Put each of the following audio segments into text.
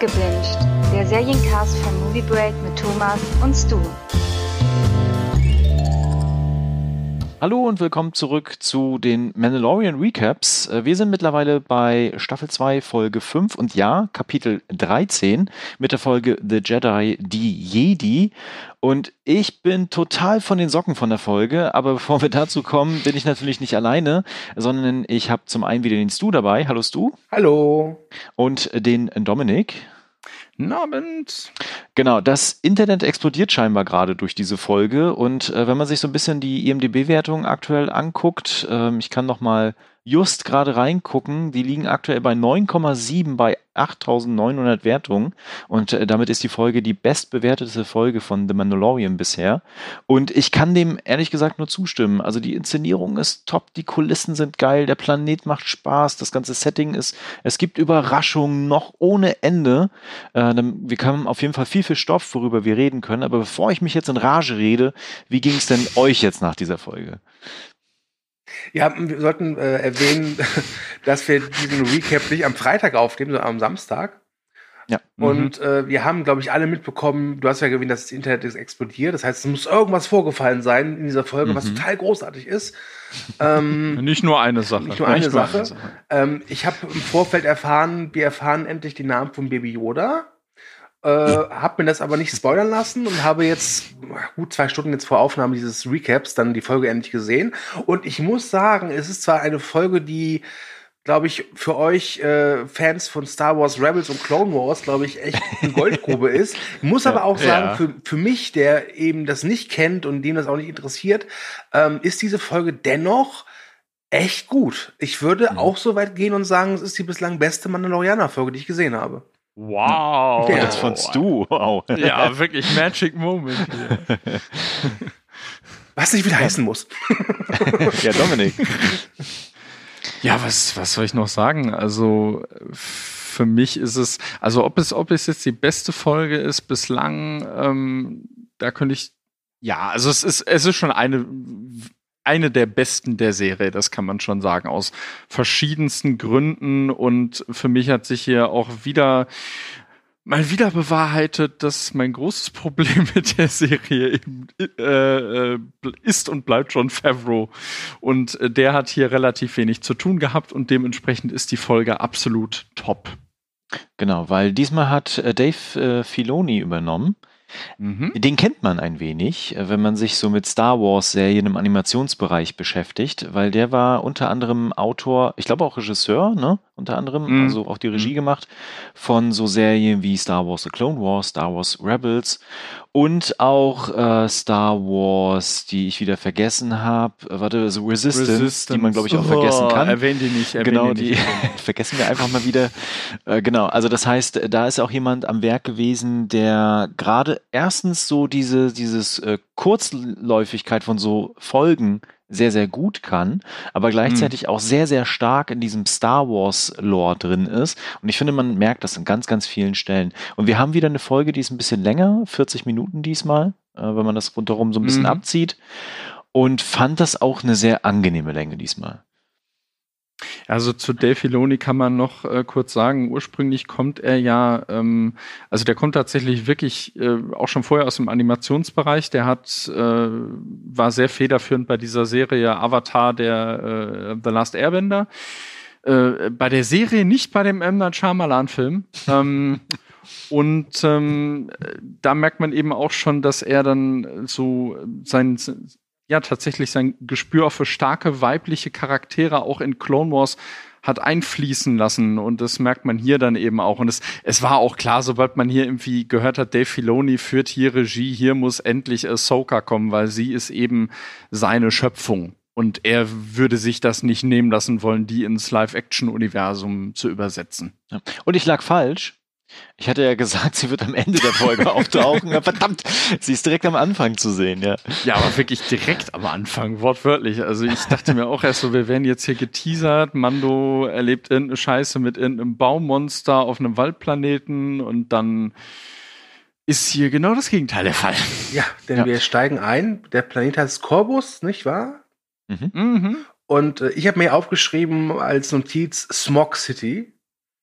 Gebinged, der Seriencast von Movie Break mit Thomas und Stu. Hallo und willkommen zurück zu den Mandalorian Recaps. Äh, wir sind mittlerweile bei Staffel 2, Folge 5 und ja, Kapitel 13 mit der Folge The Jedi, die Jedi. Und ich bin total von den Socken von der Folge, aber bevor wir dazu kommen, bin ich natürlich nicht alleine, sondern ich habe zum einen wieder den Stu dabei. Hallo Stu. Hallo. Und den Dominik. Abend. Genau, das Internet explodiert scheinbar gerade durch diese Folge und äh, wenn man sich so ein bisschen die IMDb-Wertung aktuell anguckt, äh, ich kann noch mal just gerade reingucken. Die liegen aktuell bei 9,7 bei 8900 Wertungen. Und äh, damit ist die Folge die bestbewertete Folge von The Mandalorian bisher. Und ich kann dem ehrlich gesagt nur zustimmen. Also die Inszenierung ist top, die Kulissen sind geil, der Planet macht Spaß, das ganze Setting ist, es gibt Überraschungen noch ohne Ende. Äh, wir haben auf jeden Fall viel, viel Stoff, worüber wir reden können. Aber bevor ich mich jetzt in Rage rede, wie ging es denn euch jetzt nach dieser Folge? Ja, wir sollten äh, erwähnen, dass wir diesen Recap nicht am Freitag aufnehmen, sondern am Samstag. Ja. Und mhm. äh, wir haben, glaube ich, alle mitbekommen, du hast ja erwähnt, dass das Internet ist explodiert. Das heißt, es muss irgendwas vorgefallen sein in dieser Folge, mhm. was total großartig ist. Ähm, nicht nur eine Sache. Nicht nur eine nicht Sache. Nur eine Sache. Ähm, ich habe im Vorfeld erfahren, wir erfahren endlich den Namen von Baby Yoda. Äh, habe mir das aber nicht spoilern lassen und habe jetzt gut zwei Stunden jetzt vor Aufnahme dieses Recaps dann die Folge endlich gesehen. Und ich muss sagen, es ist zwar eine Folge, die glaube ich, für euch äh, Fans von Star Wars Rebels und Clone Wars, glaube ich, echt eine Goldgrube ist. Ich muss aber auch sagen, ja. für, für mich, der eben das nicht kennt und dem das auch nicht interessiert, ähm, ist diese Folge dennoch echt gut. Ich würde mhm. auch so weit gehen und sagen, es ist die bislang beste Mandalorianer-Folge, die ich gesehen habe. Wow. Ja. Jetzt von Stu. Wow. Ja, wirklich Magic Moment hier. Was nicht wieder heißen muss. ja, Dominik. Ja, was, was soll ich noch sagen? Also, für mich ist es, also ob es, ob es jetzt die beste Folge ist bislang, ähm, da könnte ich, ja, also es ist, es ist schon eine eine der besten der Serie, das kann man schon sagen, aus verschiedensten Gründen. Und für mich hat sich hier auch wieder mal wieder bewahrheitet, dass mein großes Problem mit der Serie eben, äh, äh, ist und bleibt John Favreau. Und äh, der hat hier relativ wenig zu tun gehabt und dementsprechend ist die Folge absolut top. Genau, weil diesmal hat äh, Dave äh, Filoni übernommen. Mhm. Den kennt man ein wenig, äh, wenn man sich so mit Star Wars-Serien im Animationsbereich beschäftigt, weil der war unter anderem Autor, ich glaube auch Regisseur, ne? Unter anderem, mhm. also auch die Regie mhm. gemacht von so Serien wie Star Wars The Clone Wars, Star Wars Rebels und auch äh, Star Wars, die ich wieder vergessen habe. Warte, so Resistance, Resistance, die man glaube ich auch oh, vergessen kann. Erwähnen die nicht. Erwähnen genau, die, die vergessen wir einfach mal wieder. Äh, genau, also das heißt, da ist auch jemand am Werk gewesen, der gerade erstens so diese dieses äh, Kurzläufigkeit von so Folgen sehr, sehr gut kann, aber gleichzeitig mhm. auch sehr, sehr stark in diesem Star Wars Lore drin ist. Und ich finde, man merkt das an ganz, ganz vielen Stellen. Und wir haben wieder eine Folge, die ist ein bisschen länger, 40 Minuten diesmal, äh, wenn man das rundherum so ein bisschen mhm. abzieht. Und fand das auch eine sehr angenehme Länge diesmal. Also zu Dave Filoni kann man noch äh, kurz sagen, ursprünglich kommt er ja, ähm, also der kommt tatsächlich wirklich äh, auch schon vorher aus dem Animationsbereich. Der hat, äh, war sehr federführend bei dieser Serie Avatar, der äh, The Last Airbender. Äh, bei der Serie nicht bei dem M. Night Shyamalan-Film. ähm, und ähm, da merkt man eben auch schon, dass er dann so sein, ja tatsächlich sein Gespür für starke weibliche Charaktere auch in Clone Wars hat einfließen lassen und das merkt man hier dann eben auch und es, es war auch klar, sobald man hier irgendwie gehört hat, Dave Filoni führt hier Regie, hier muss endlich Ahsoka kommen, weil sie ist eben seine Schöpfung und er würde sich das nicht nehmen lassen wollen, die ins Live-Action-Universum zu übersetzen. Ja. Und ich lag falsch, ich hatte ja gesagt, sie wird am Ende der Folge auftauchen. verdammt, sie ist direkt am Anfang zu sehen, ja. Ja, aber wirklich direkt am Anfang, wortwörtlich. Also ich dachte mir auch erst so, wir werden jetzt hier geteasert. Mando erlebt irgendeine Scheiße mit irgendeinem Baummonster auf einem Waldplaneten und dann ist hier genau das Gegenteil der Fall. Ja, denn ja. wir steigen ein. Der Planet heißt Corbus, nicht wahr? Mhm. Mhm. Und äh, ich habe mir aufgeschrieben als Notiz Smog City.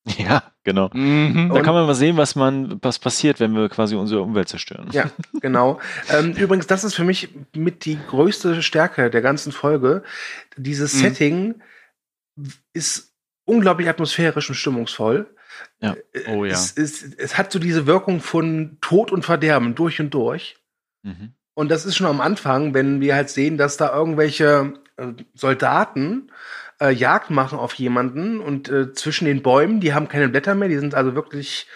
Ja, genau. Mhm. Da kann man mal sehen, was man, was passiert, wenn wir quasi unsere Umwelt zerstören. Ja, genau. ähm, übrigens, das ist für mich mit die größte Stärke der ganzen Folge. Dieses Mhm. Setting ist unglaublich atmosphärisch und stimmungsvoll. Ja. Äh, Oh ja. Es, es, es hat so diese Wirkung von Tod und Verderben durch und durch. Mhm. Und das ist schon am Anfang, wenn wir halt sehen, dass da irgendwelche äh, Soldaten äh, Jagd machen auf jemanden und äh, zwischen den Bäumen, die haben keine Blätter mehr, die sind also wirklich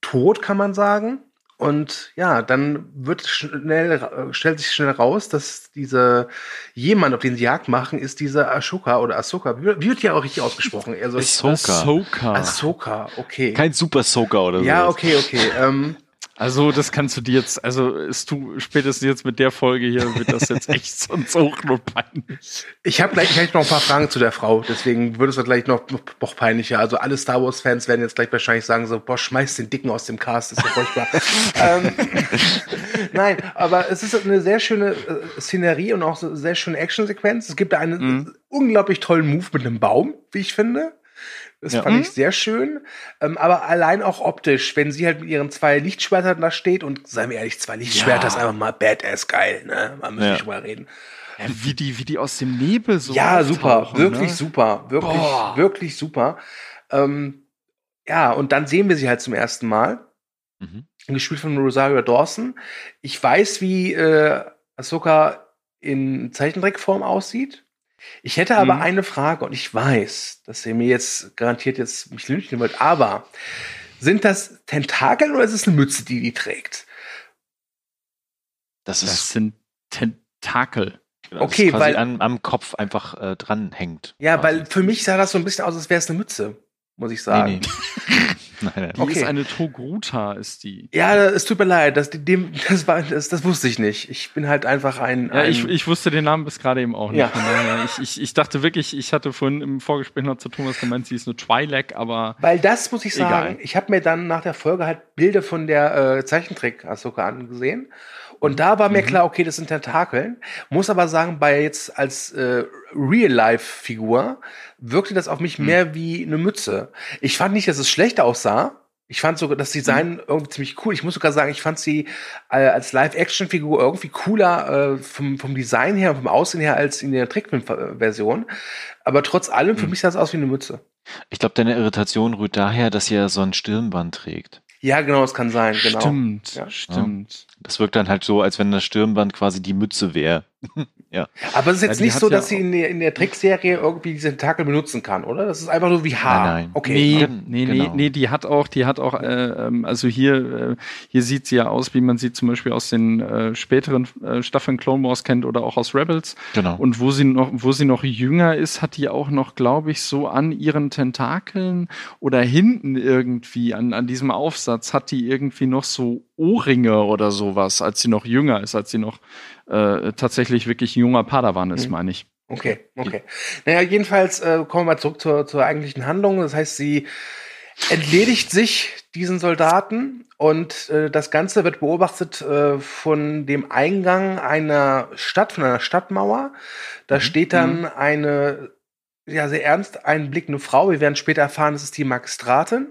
tot, kann man sagen. Und ja, dann wird schnell, äh, stellt sich schnell raus, dass diese jemand, auf den sie Jagd machen, ist dieser Ashoka oder Ahsoka. Wie, wird die auch richtig ausgesprochen? Also Ahsoka. Ahsoka. Ahsoka, okay. Kein Super Soaker oder so. ja, okay, okay. Ähm, Also, das kannst du dir jetzt, also, es tu, spätestens jetzt mit der Folge hier wird das jetzt echt sonst auch nur peinlich. Ich habe gleich, gleich noch ein paar Fragen zu der Frau, deswegen wird es dann gleich noch, noch, noch peinlicher. Also alle Star Wars-Fans werden jetzt gleich wahrscheinlich sagen so, boah, schmeiß den Dicken aus dem Cast, das ist ja furchtbar. ähm, Nein, aber es ist eine sehr schöne äh, Szenerie und auch so eine sehr schöne Actionsequenz. Es gibt da einen Mhm. unglaublich tollen Move mit einem Baum, wie ich finde. Das Ja. fand Mhm. ich sehr schön. Ähm, aber allein auch optisch, wenn sie halt mit ihren zwei Lichtschwertern da steht und seien wir ehrlich, zwei Lichtschwerter Ja. ist einfach mal badass geil, ne? Man muss Ja. nicht drüber reden. Ja, wie die, wie die aus dem Nebel so. Ja, super, auftauchen, wirklich ne? super, wirklich, Boah. wirklich super. Ähm, ja, und dann sehen wir sie halt zum ersten Mal, Mhm. gespielt von Rosario Dawson. Ich weiß, wie äh, Ahsoka in Zeichentrickform aussieht. Ich hätte aber Mhm. eine Frage und ich weiß, dass ihr mir jetzt garantiert jetzt mich lünchen wollt, aber sind das Tentakel oder ist es eine Mütze, die die trägt? Das ist, Das sind Tentakel. das okay, ist quasi weil- an, am Kopf einfach äh, dranhängt. Ja, quasi. weil für mich sah das so ein bisschen aus, als wäre es eine Mütze, muss ich sagen. Nee, nee. nein, nein. Die Okay. ist eine Togruta, ist die. Ja, es tut mir leid, das, dem, das, war, das, das wusste ich nicht. Ich bin halt einfach ein. Ja, ein ich, ich wusste den Namen bis gerade eben auch nicht. Ja. Ich, ich, ich dachte wirklich, ich hatte vorhin im Vorgespräch noch zu Thomas gemeint, sie ist eine Twi'lek, aber weil das muss ich sagen, Egal. ich habe mir dann nach der Folge halt Bilder von der äh, Zeichentrick Ahsoka angesehen. Und da war mir Mhm. klar, okay, das sind Tentakeln. Muss aber sagen, bei jetzt als äh, Real-Life-Figur wirkte das auf mich Mhm. mehr wie eine Mütze. Ich fand nicht, dass es schlecht aussah. Ich fand sogar das Design Mhm. irgendwie ziemlich cool. Ich muss sogar sagen, ich fand sie äh, als Live-Action-Figur irgendwie cooler äh, vom, vom Design her und vom Aussehen her als in der Trickfilm-Version. Aber trotz allem, für Mhm. mich sah es aus wie eine Mütze. Ich glaube, deine Irritation rührt daher, dass sie ja so ein Stirnband trägt. Ja, genau, das kann sein, genau. stimmt, Ja. stimmt. Das wirkt dann halt so, als wenn das Stirnband quasi die Mütze wäre. Aber es ist Ja, jetzt die nicht so, ja dass sie in der, in der Trickserie irgendwie diese Tentakel benutzen kann, oder? Das ist einfach nur wie Haar. Nein, nein. Okay. Nee, nee, nee, genau. nee, die hat auch, die hat auch, äh, ähm, also hier, äh, hier sieht sie ja aus, wie man sie zum Beispiel aus den äh, späteren äh, Staffeln Clone Wars kennt oder auch aus Rebels. Genau. Und wo sie noch, wo sie noch jünger ist, hat die auch noch, glaube ich, so an ihren Tentakeln oder hinten irgendwie an, an diesem Aufsatz hat die irgendwie noch so Ohrringe oder sowas, als sie noch jünger ist, als sie noch äh, tatsächlich wirklich ein junger Padawan ist, Mhm. meine ich. Okay, okay. Naja, jedenfalls äh, kommen wir mal zurück zur, zur eigentlichen Handlung. Das heißt, sie entledigt sich diesen Soldaten und äh, das Ganze wird beobachtet äh, von dem Eingang einer Stadt, von einer Stadtmauer. Da Mhm. steht dann eine ja, sehr ernst einblickende Frau. Wir werden später erfahren, das ist die Magistratin.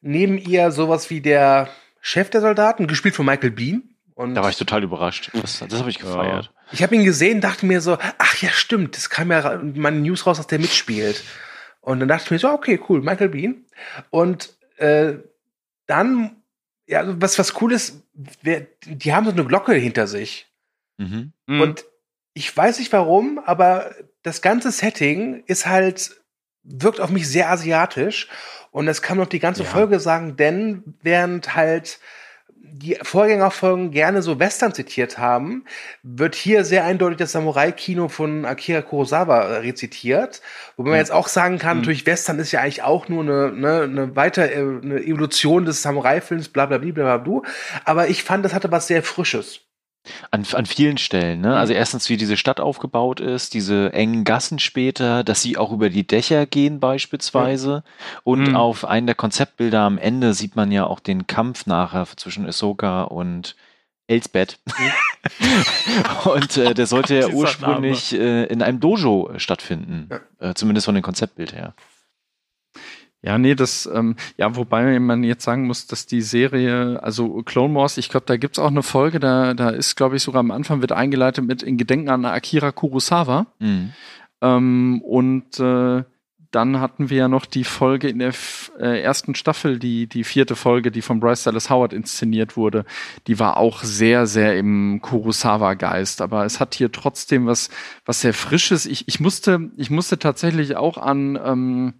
Neben ihr sowas wie der Chef der Soldaten, gespielt von Michael Bean. Und Da war ich total überrascht. Das, das habe ich gefeiert. ich habe ihn gesehen, dachte mir so, ach ja, stimmt, das kam ja meine News raus, dass der mitspielt. Und dann dachte ich mir so, okay, cool, Michael Bean. Und äh, dann, ja, also was, was cool ist, wer, die haben so eine Glocke hinter sich. Mhm. Und ich weiß nicht warum, aber das ganze Setting ist halt, wirkt auf mich sehr asiatisch. Und das kann man auch die ganze Ja. Folge sagen, denn während halt die Vorgängerfolgen gerne so Western zitiert haben, wird hier sehr eindeutig das Samurai-Kino von Akira Kurosawa äh, rezitiert. Wo man jetzt auch sagen kann, Mhm. natürlich Western ist ja eigentlich auch nur eine, ne, eine weiter, äh, eine Evolution des Samurai-Films, bla bla bla bla bla. Aber ich fand, das hatte was sehr Frisches. An, an vielen Stellen, ne? Also erstens, wie diese Stadt aufgebaut ist, diese engen Gassen später, dass sie auch über die Dächer gehen beispielsweise. Und Mhm. auf einen der Konzeptbilder am Ende sieht man ja auch den Kampf nachher zwischen Ahsoka und Elsbeth. und äh, der sollte ja ursprünglich äh, in einem Dojo stattfinden. Äh, zumindest von dem Konzeptbild her. Ja, nee, das, ähm, ja, wobei man jetzt sagen muss, dass die Serie, also Clone Wars, ich glaube, da gibt's auch eine Folge, da, da ist, glaube ich, sogar am Anfang wird eingeleitet mit in Gedenken an Akira Kurosawa. Mhm. Ähm, und äh, dann hatten wir ja noch die Folge in der äh, ersten Staffel, die, die vierte Folge, die von Bryce Dallas Howard inszeniert wurde. Die war auch sehr, sehr im Kurosawa-Geist. Aber es hat hier trotzdem was, was sehr Frisches. Ich, ich musste, ich musste tatsächlich auch an, ähm,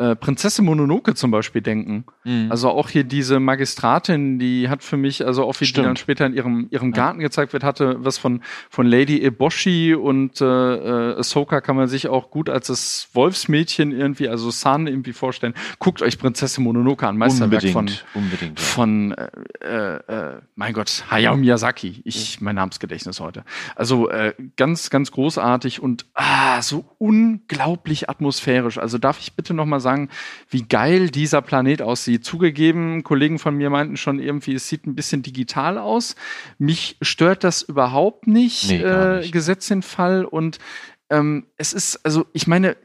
äh, Prinzessin Mononoke zum Beispiel denken. Mhm. Also auch hier diese Magistratin, die hat für mich, also auch wie die Stimmt. dann später in ihrem, ihrem Garten gezeigt wird, hatte was von, von Lady Eboshi und äh, äh, Ahsoka kann man sich auch gut als das Wolfsmädchen irgendwie, also San irgendwie vorstellen. Guckt euch Prinzessin Mononoke an, Meisterwerk unbedingt, von, unbedingt. ja. von äh, äh, äh, mein Gott, Hayao Miyazaki. Ich, mein Namensgedächtnis heute. Also äh, ganz, ganz großartig und ah, so unglaublich atmosphärisch. Also darf ich bitte noch mal sagen, wie geil dieser Planet aussieht. Zugegeben, Kollegen von mir meinten schon irgendwie, es sieht ein bisschen digital aus. Mich stört das überhaupt nicht, Nee, äh, nicht. Gesetz den Fall. Und ähm, es ist, also ich meine,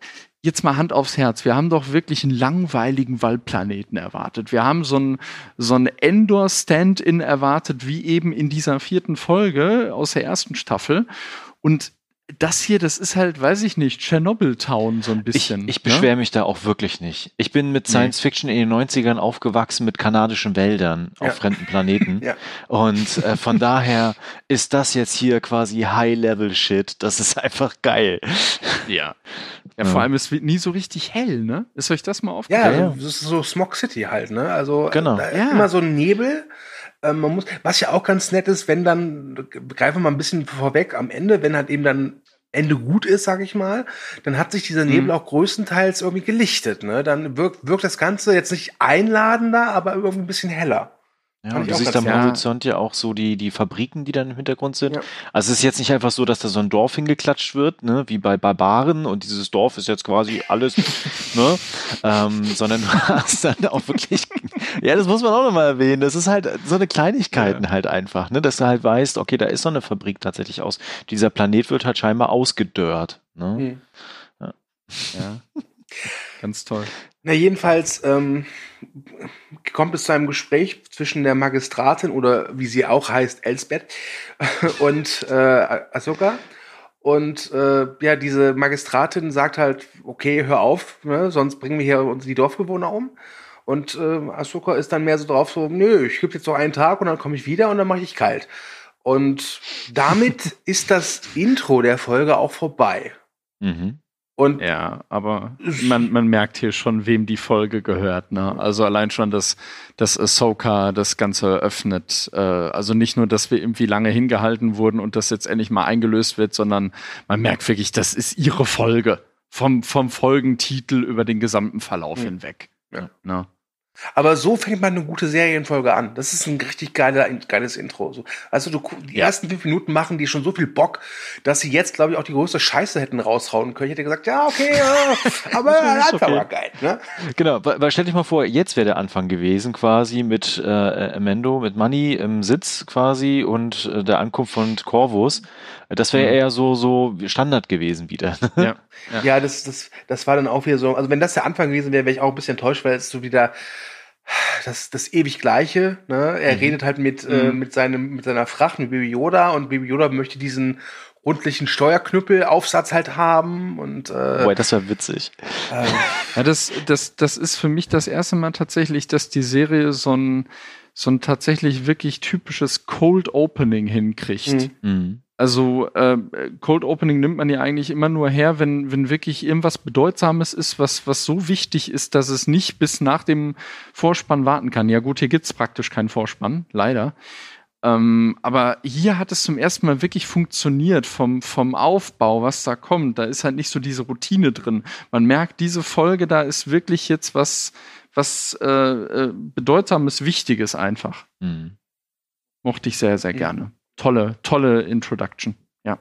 jetzt mal Hand aufs Herz. Wir haben doch wirklich einen langweiligen Waldplaneten erwartet. Wir haben so ein, so ein Endor-Stand-in erwartet, wie eben in dieser vierten Folge aus der ersten Staffel. Und das hier, das ist halt, weiß ich nicht, Chernobyl-Town so ein Ich, bisschen. ich ne? beschwere mich da auch wirklich nicht. Ich bin mit Science Fiction in den 90ern aufgewachsen mit kanadischen Wäldern Ja. auf fremden Planeten. Ja. Und äh, von daher ist das jetzt hier quasi High-Level-Shit. Das ist einfach geil. Ja. Ja, Ja. vor allem, es wird nie so richtig hell, ne? Ist euch das mal Ja, aufgefallen? Ja, das ist so Smog City halt, ne? Also Genau. da ist Ja. immer so ein Nebel. Ähm, man muss, was ja auch ganz nett ist, wenn dann, greifen wir mal ein bisschen vorweg am Ende, wenn halt eben dann Ende gut ist, sag ich mal, dann hat sich dieser Nebel auch größtenteils irgendwie gelichtet. Ne? Dann wirkt, wirkt das Ganze jetzt nicht einladender, aber irgendwie ein bisschen heller. Ja, und du siehst am ja. Horizont ja auch so die, die Fabriken, die dann im Hintergrund sind. Ja. Also es ist jetzt nicht einfach so, dass da so ein Dorf hingeklatscht wird, ne, wie bei Barbaren und dieses Dorf ist jetzt quasi alles, ne, ähm, sondern du hast dann auch wirklich, ja, das muss man auch nochmal erwähnen, das ist halt so eine Kleinigkeiten halt einfach, ne, dass du halt weißt, okay, da ist so eine Fabrik tatsächlich aus, dieser Planet wird halt scheinbar ausgedörrt, ne. Hm. Ja. Ganz toll. Na, jedenfalls ähm, kommt es zu einem Gespräch zwischen der Magistratin oder wie sie auch heißt, Elsbeth und äh, Ahsoka. Und äh, ja, diese Magistratin sagt halt, okay, hör auf, ne, sonst bringen wir hier uns die Dorfbewohner um. Und äh, Ahsoka ist dann mehr so drauf, so, nö, ich gebe jetzt noch einen Tag und dann komme ich wieder und dann mache ich kalt. Und damit ist das Intro der Folge auch vorbei. Mhm. Und Ja, aber man, man merkt hier schon, wem die Folge gehört. Ne? Also allein schon, dass, dass Ahsoka das Ganze eröffnet. Äh, also nicht nur, dass wir irgendwie lange hingehalten wurden und das jetzt endlich mal eingelöst wird, sondern man merkt wirklich, das ist ihre Folge. Vom, vom Folgentitel über den gesamten Verlauf Mhm. hinweg. Ja. Ne? Aber so fängt man eine gute Serienfolge an. Das ist ein richtig geiler, geiles Intro. So, also du, die Ja. ersten fünf Minuten machen die schon so viel Bock, dass sie jetzt, glaube ich, auch die größte Scheiße hätten raushauen können. Ich hätte gesagt, ja, okay, ja, aber Ist Anfang okay. war geil. Ne? Genau, weil, weil stell dich mal vor, jetzt wäre der Anfang gewesen, quasi mit äh, Amendo, mit Money im Sitz quasi und äh, der Ankunft von Corvus. Das wäre Mhm. eher so, so Standard gewesen wieder. Ja. Ja. Ja, das, das, das war dann auch wieder so. Also wenn das der Anfang gewesen wäre, wäre ich auch ein bisschen enttäuscht, weil es so wieder das, das ewig Gleiche. Ne? Er Mhm. redet halt mit, äh, Mhm. mit, seinem, mit seiner Fracht, mit Baby Yoda und Baby Yoda möchte diesen rundlichen Steuerknüppelaufsatz halt haben und äh, Boah, das war witzig. äh, Ja, das, das, das ist für mich das erste Mal tatsächlich, dass die Serie so ein, so ein tatsächlich wirklich typisches Cold Opening hinkriegt. Mhm. Also äh, Cold Opening nimmt man ja eigentlich immer nur her, wenn, wenn wirklich irgendwas Bedeutsames ist, was, was so wichtig ist, dass es nicht bis nach dem Vorspann warten kann. Ja gut, hier gibt's praktisch keinen Vorspann, leider. Ähm, aber hier hat es zum ersten Mal wirklich funktioniert vom, vom Aufbau, was da kommt. Da ist halt nicht so diese Routine drin. Man merkt, diese Folge, da ist wirklich jetzt was, was äh, äh, Bedeutsames, Wichtiges einfach. Mhm. Mochte ich sehr, sehr gerne. Tolle, tolle Introduction. Ja.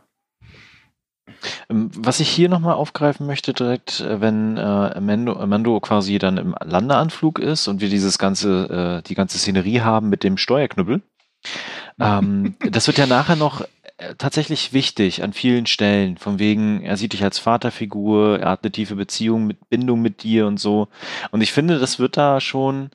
Ähm, Was ich hier nochmal aufgreifen möchte, direkt, äh, wenn äh, Amando, Amando quasi dann im Landeanflug ist und wir dieses ganze, äh, die ganze Szenerie haben mit dem Steuerknüppel. ähm, das wird ja nachher noch äh, tatsächlich wichtig an vielen Stellen. Von wegen, er sieht dich als Vaterfigur, er hat eine tiefe Beziehung mit Bindung mit dir und so. Und ich finde, das wird da schon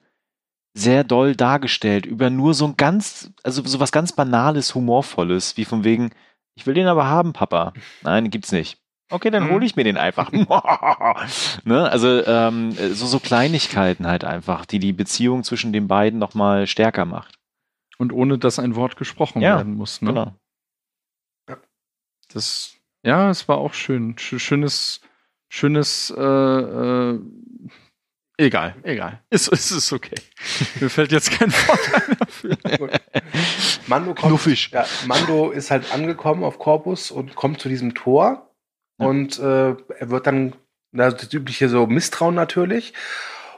sehr doll dargestellt über nur so ein ganz, also so was ganz Banales, Humorvolles, wie von wegen, ich will den aber haben, Papa. Nein, gibt's nicht. Okay, dann hole ich mir den einfach. ne? Also ähm, so, so Kleinigkeiten halt einfach, die die Beziehung zwischen den beiden nochmal stärker macht. Und ohne dass ein Wort gesprochen Ja, werden muss. Ne? Genau. Das, ja, es war auch schön. Sch- Schönes, schönes, äh, äh, egal, egal. Ist, ist, ist okay. Mir fällt jetzt kein Wort ein dafür. Mando kommt, Knuffig. ja, Mando ist halt angekommen auf Corpus und kommt zu diesem Tor Ja. und äh, er wird dann na, das übliche so Misstrauen natürlich.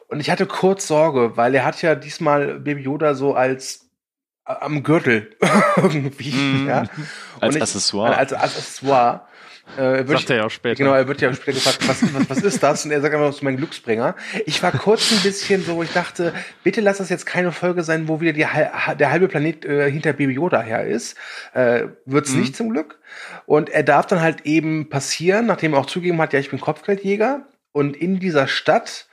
Und ich hatte kurz Sorge, weil er hat ja diesmal Baby Yoda so als äh, am Gürtel irgendwie, Mhm. ja. Als ich- Accessoire. Als, als Accessoire. Äh, Sagt ich, er ja auch später. Genau, er wird ja später gefragt, was, was, was ist das? Und er sagt einfach, das ist mein Glücksbringer. Ich war kurz ein bisschen so, ich dachte, bitte lass das jetzt keine Folge sein, wo wieder die, der halbe Planet äh, hinter Baby Yoda her ist. Äh, wird's Mhm. nicht zum Glück. Und er darf dann halt eben passieren, nachdem er auch zugegeben hat, ja, ich bin Kopfgeldjäger. Und in dieser Stadt,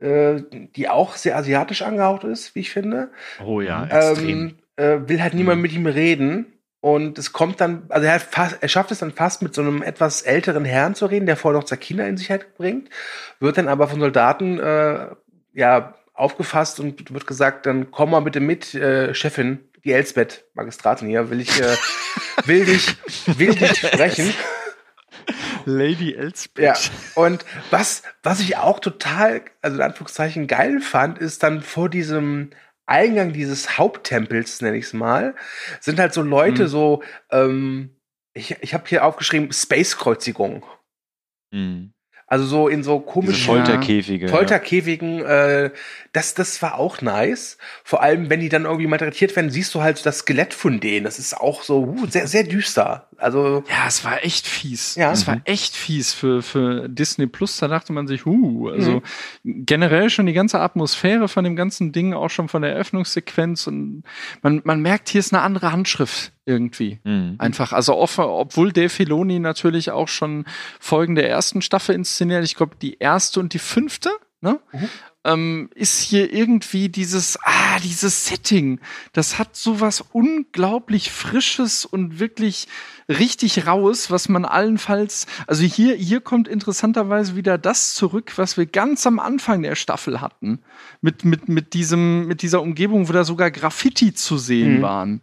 äh, die auch sehr asiatisch angehaucht ist, wie ich finde, Oh ja, extrem. ähm, äh, will halt niemand Mhm. mit ihm reden. Und es kommt dann, also er, hat fast, er schafft es dann fast mit so einem etwas älteren Herrn zu reden, der vorher noch Kinder in Sicherheit bringt, wird dann aber von Soldaten äh, ja aufgefasst und wird gesagt, dann komm mal bitte mit, äh, Chefin, die Elsbeth, Magistratin hier, will ich, äh, will dich, will dich sprechen. Lady Elspeth. Ja, und was, was ich auch total, also in Anführungszeichen geil fand, ist dann vor diesem Eingang dieses Haupttempels, nenne ich es mal, sind halt so Leute, Mhm. so, ähm, ich, ich habe hier aufgeschrieben, Space-Kreuzigung. Mhm. Also so in so komischen Folterkäfige. Folterkäfigen, äh, das, das war auch nice. Vor allem, wenn die dann irgendwie malträtiert werden, siehst du halt so das Skelett von denen. Das ist auch so uh, sehr, sehr düster. Also, Ja, es war echt fies. Ja. Es Mhm. war echt fies für, für Disney Plus. Da dachte man sich, huh, also Mhm. generell schon die ganze Atmosphäre von dem ganzen Ding, auch schon von der Eröffnungssequenz. Und man, man merkt, hier ist eine andere Handschrift irgendwie. Mhm. Einfach, also off, obwohl Dave Filoni natürlich auch schon Folgen der ersten Staffel inszeniert, ich glaube die erste und die fünfte, ne? Mhm. Ähm, ist hier irgendwie dieses, ah, dieses Setting, das hat sowas unglaublich Frisches und wirklich richtig Raues, was man allenfalls, also hier, hier kommt interessanterweise wieder das zurück, was wir ganz am Anfang der Staffel hatten. Mit, mit, mit diesem, mit dieser Umgebung, wo da sogar Graffiti zu sehen Mhm. waren.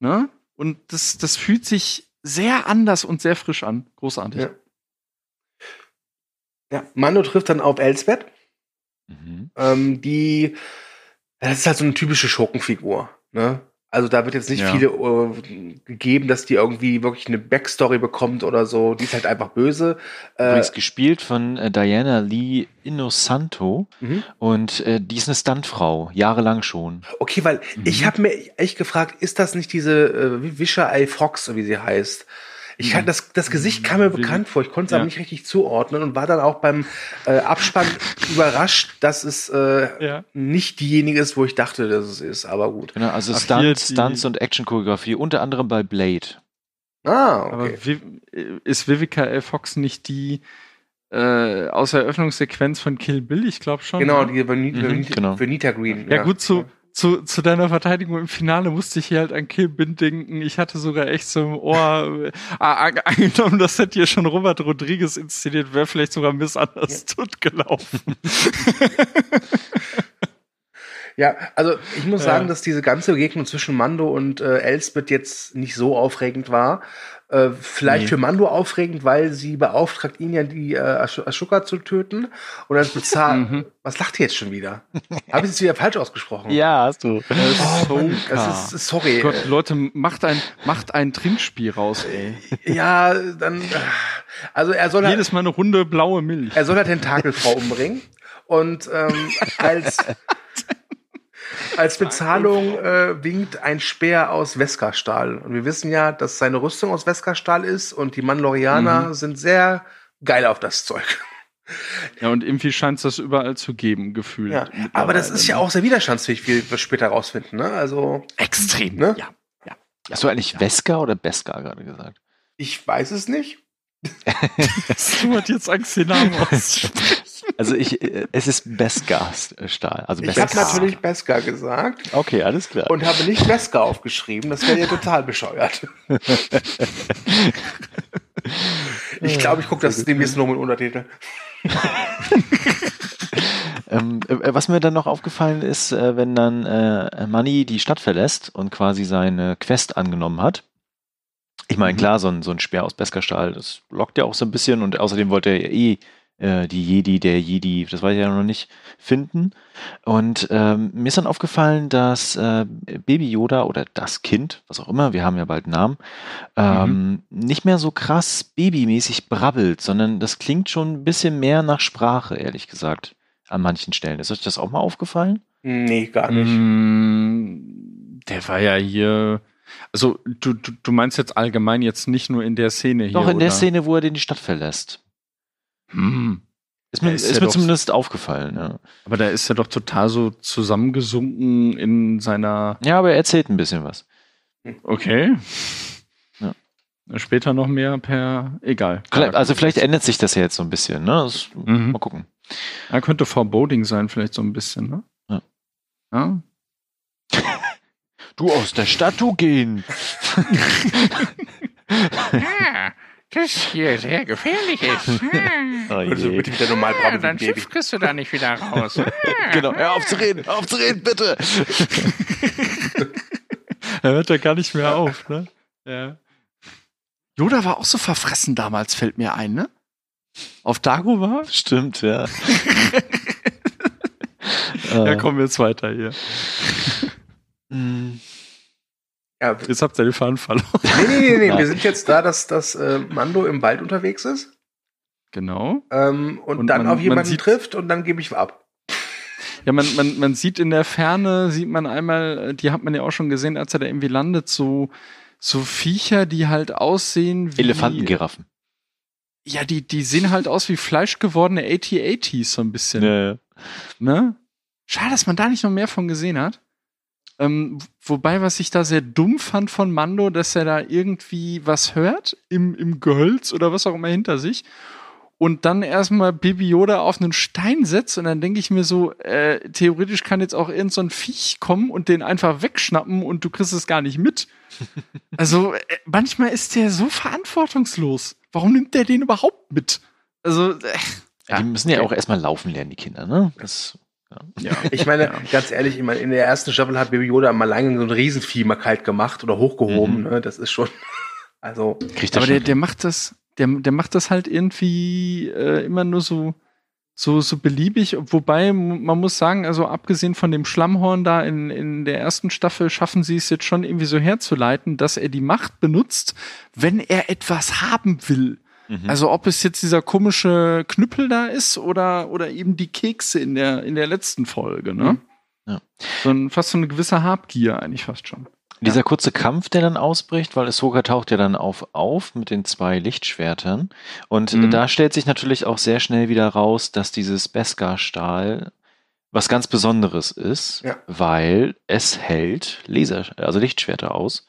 Ne? Und das, das fühlt sich sehr anders und sehr frisch an. Großartig. Ja. ja, Mando trifft dann auf Elsbeth. Mhm. ähm, die, das ist halt so eine typische Schurkenfigur. Ne? Also da wird jetzt nicht Ja. viele äh, gegeben, dass die irgendwie wirklich eine Backstory bekommt oder so. Die ist halt einfach böse. Äh, Übrigens gespielt von äh, Diana Lee Inosanto mhm. und äh, die ist eine Stuntfrau, jahrelang schon. okay, weil Mhm. ich habe mir echt gefragt, ist das nicht diese äh, Wischer Eye Fox, wie sie heißt? Ich kann, das, das Gesicht kam mir bekannt vor, ich konnte es Ja. aber nicht richtig zuordnen und war dann auch beim äh, Abspann überrascht, dass es äh, Ja. nicht diejenige ist, wo ich dachte, dass es ist, aber gut. Genau, also Ach, Stunts, und Action-Choreografie, unter anderem bei Blade. Ah, Aber okay. Viv- ist Vivica L. Fox nicht die äh, aus der Eröffnungssequenz von Kill Bill? Ich glaube schon. Genau, ne? die Venita, Mhm, genau. Green. Ja, gut, zu, zu, zu deiner Verteidigung im Finale musste ich hier halt an Kill Bill denken. Ich hatte sogar echt so im Ohr, äh, an- angenommen, das hätte hier schon Robert Rodriguez inszeniert, wäre vielleicht sogar Miss Understood gelaufen. Ja, also ich muss Ja. sagen, dass diese ganze Begegnung zwischen Mando und äh, Elsbeth jetzt nicht so aufregend war. Äh, vielleicht Nee. für Mando aufregend, weil sie beauftragt ihn ja, die äh, Ash- Ashoka zu töten. Und als Bezahl... Mhm. Was lacht ihr jetzt schon wieder? Habe ich es wieder falsch ausgesprochen? Ja, hast du. Oh, Mann, das ist, sorry. Gott, Leute, macht ein, macht ein Trinkspiel raus, ey. Ja, dann... äh, Also er soll Jedes Mal eine Runde blaue Milch. er soll halt Tentakelfrau umbringen. Und ähm, als, als Bezahlung äh, winkt ein Speer aus Veska-Stahl. Und wir wissen ja, dass seine Rüstung aus Veska-Stahl ist und die Mandalorianer Mhm. sind sehr geil auf das Zeug. Ja, und irgendwie scheint es das überall zu geben, gefühlt. Ja, aber das ist ja auch sehr widerstandsfähig, wie wir später rausfinden. Ne? Also extrem. Ne? Ja. ja. Hast du eigentlich Wesker oder Beskar gerade gesagt? Ich weiß es nicht. du hast jetzt Angst, den Namen auszusprechen. Also ich, äh, es ist Beskar-Stahl. Also Ich Beskar. habe natürlich Beskar gesagt Okay, alles klar. und habe nicht Beskar aufgeschrieben. Das wäre ja total bescheuert. Ich glaube, ich gucke das demnächst noch mit Untertitel. Ähm, äh, was mir dann noch aufgefallen ist, äh, wenn dann äh, Manny die Stadt verlässt und quasi seine Quest angenommen hat. Ich meine, Mhm. klar, so ein, so ein Speer aus Beskar-Stahl, das lockt ja auch so ein bisschen und außerdem wollte er ja eh äh, die Jedi, der Jedi, das weiß ich ja noch nicht, finden. Und ähm, mir ist dann aufgefallen, dass äh, Baby Yoda oder das Kind, was auch immer, wir haben ja bald einen Namen, ähm, nicht mehr so krass babymäßig brabbelt, sondern das klingt schon ein bisschen mehr nach Sprache, ehrlich gesagt, an manchen Stellen. Ist euch das auch mal aufgefallen? Nee, gar nicht. Mm, Der war ja hier. Also, du, du, du meinst jetzt allgemein jetzt nicht nur in der Szene hier. Doch in der oder? Szene, wo er den die Stadt verlässt. Hm. Ist mir, ist ist mir doch- zumindest aufgefallen, ja. Aber da ist er doch total so zusammengesunken in seiner. Ja, aber er erzählt ein bisschen was. Okay. Ja. Später noch mehr per. Egal. Vielleicht- Also vielleicht ändert sich das ja jetzt so ein bisschen, ne? Das, Mhm. Mal gucken. Er könnte Foreboding sein, vielleicht so ein bisschen, ne? Ja. Ja. Du aus der Stadt, du gehen. Das hier sehr gefährlich ist. Oh Würdest du je. bitte wieder normal Ja, brabbeln dein ein Baby. Schiff kriegst du da nicht wieder raus. Genau, hör auf zu reden, hör auf zu reden, bitte. Er hört ja gar nicht mehr auf, ne? Ja. Yoda war auch so verfressen damals, fällt mir ein, ne? Auf Dagobah? Stimmt, ja. Ja, kommen wir jetzt weiter hier. Ja, Jetzt habt ihr den Faden verloren. nee, nee, nee, nee. Nein. wir sind jetzt da, dass, dass äh, Mando im Wald unterwegs ist Genau. ähm, und, Und dann man- auf jemanden man sieht- trifft und dann gebe ich ab. Ja, man, man, man sieht in der Ferne, sieht man einmal, äh, die hat man ja auch schon gesehen, als er da irgendwie landet, so, so Viecher, die halt aussehen wie. Elefantengiraffen. Ja, die, die sehen halt aus wie fleischgewordene AT-ATs so ein bisschen. Ja, ja. Ne? Schade, dass man da nicht noch mehr von gesehen hat. Ähm, wobei, was ich da sehr dumm fand von Mando, dass er da irgendwie was hört im, im Gehölz oder was auch immer hinter sich und dann erstmal Baby Yoda auf einen Stein setzt und dann denke ich mir so, äh, theoretisch kann jetzt auch irgend so ein Viech kommen und den einfach wegschnappen und du kriegst es gar nicht mit. Also äh, manchmal ist der so verantwortungslos. Warum nimmt der den überhaupt mit? Also, äh, Ja, die müssen ja auch erstmal laufen lernen, die Kinder, ne? Das, ja. Ich meine, ganz ehrlich, ich meine, in der ersten Staffel hat Baby Yoda mal lange so ein Riesenvieh mal kalt gemacht oder hochgehoben. Mhm. Ne? Das ist schon, also kriegt er Aber der, der macht das, der, der macht das halt irgendwie äh, immer nur so, so, so beliebig. Wobei, man muss sagen, also abgesehen von dem Schlammhorn da in, in der ersten Staffel, schaffen sie es jetzt schon irgendwie so herzuleiten, dass er die Macht benutzt, wenn er etwas haben will. Mhm. Also ob es jetzt dieser komische Knüppel da ist oder, oder eben die Kekse in der, in der letzten Folge, ne? Mhm. Ja. So ein, fast so eine gewisse Habgier eigentlich fast schon. Dieser kurze Kampf, der dann ausbricht, weil Ahsoka taucht ja dann auf, auf mit den zwei Lichtschwertern. Und Mhm. da stellt sich natürlich auch sehr schnell wieder raus, dass dieses Beskar-Stahl was ganz Besonderes ist, Ja. weil es hält Laser, also Lichtschwerter aus.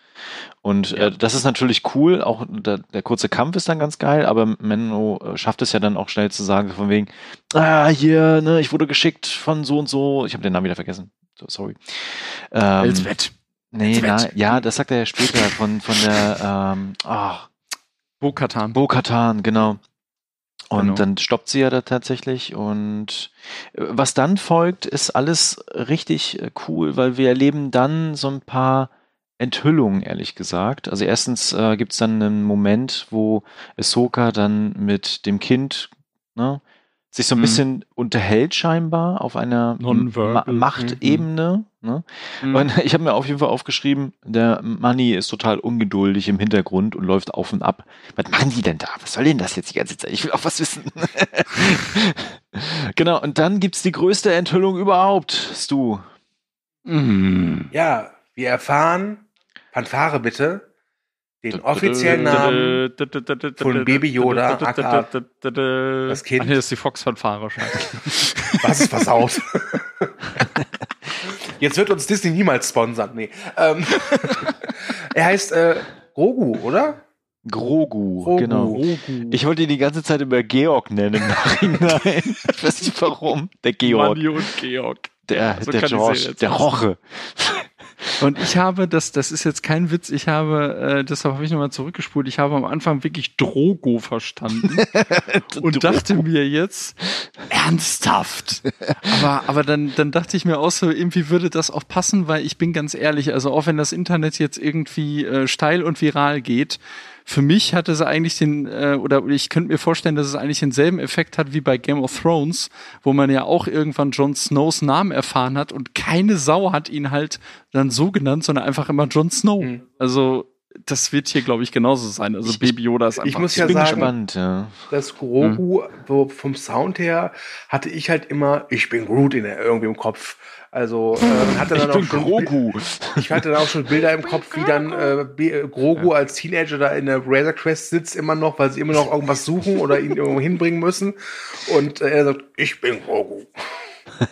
Und äh, das ist natürlich cool, auch der, der kurze Kampf ist dann ganz geil, aber Menno äh, schafft es ja dann auch schnell zu sagen, von wegen, ah, hier, ne, ich wurde geschickt von so und so, ich habe den Namen wieder vergessen, so, sorry. Ähm, Elsbeth. Nee, na, ja, das sagt er ja später von, von der ähm, ach, Bo-Katan. Bo-Katan, genau. Und Genau. dann stoppt sie ja da tatsächlich. Und äh, was dann folgt, ist alles richtig äh, cool, weil wir erleben dann so ein paar Enthüllungen, ehrlich gesagt. Also erstens äh, gibt es dann einen Moment, wo Ahsoka dann mit dem Kind ne, sich so ein Mhm. bisschen unterhält scheinbar auf einer Ma. Machtebene. Ne? Mhm. Und ich habe mir auf jeden Fall aufgeschrieben, der Manni ist total ungeduldig im Hintergrund und läuft auf und ab. Was machen die denn da? Was soll denn das jetzt die ganze Zeit? Ich will auch was wissen. genau, und dann gibt's die größte Enthüllung überhaupt, Stu. Mhm. ja, wir erfahren, Fanfare bitte, den offiziellen Namen. von Baby Yoda, aka das Kind. Ach nee, das ist die Fox-Fanfare wahrscheinlich. Was ist versaut? Jetzt wird uns Disney niemals sponsern. Nee. Ähm, Er heißt äh, Grogu, oder? Grogu, Grogu. genau. Ich wollte ihn die ganze Zeit immer Georg nennen im Nachhinein. ich weiß nicht warum. Der Georg. Manni und Georg. Der, So der George, der. Roche. Und ich habe, das, das ist jetzt kein Witz, ich habe, äh, deshalb habe ich nochmal zurückgespult, ich habe am Anfang wirklich Drogo verstanden und dachte mir jetzt, ernsthaft. Aber, aber dann, dann dachte ich mir auch so, irgendwie würde das auch passen, weil ich bin ganz ehrlich, also auch wenn das Internet jetzt irgendwie äh, steil und viral geht, für mich hat es eigentlich den, äh, oder ich könnte mir vorstellen, dass es eigentlich denselben Effekt hat wie bei Game of Thrones, wo man ja auch irgendwann Jon Snows Namen erfahren hat und keine Sau hat ihn halt dann so genannt, sondern einfach immer Jon Snow. Mhm. Also das wird hier, glaube ich, genauso sein. Also Baby Yoda ist ich einfach. muss Ich ja bin sagen- gespannt, ja. Das Grogu, Hm. vom Sound her, hatte ich halt immer, ich bin Groot in der, irgendwie im Kopf. Also äh, hatte dann Ich auch bin schon Grogu. Ich hatte dann auch schon Bilder im Kopf, wie dann äh, äh, Grogu als Teenager da in der Razor Crest sitzt immer noch, weil sie immer noch irgendwas suchen oder ihn irgendwo hinbringen müssen. Und äh, er sagt, ich bin Grogu.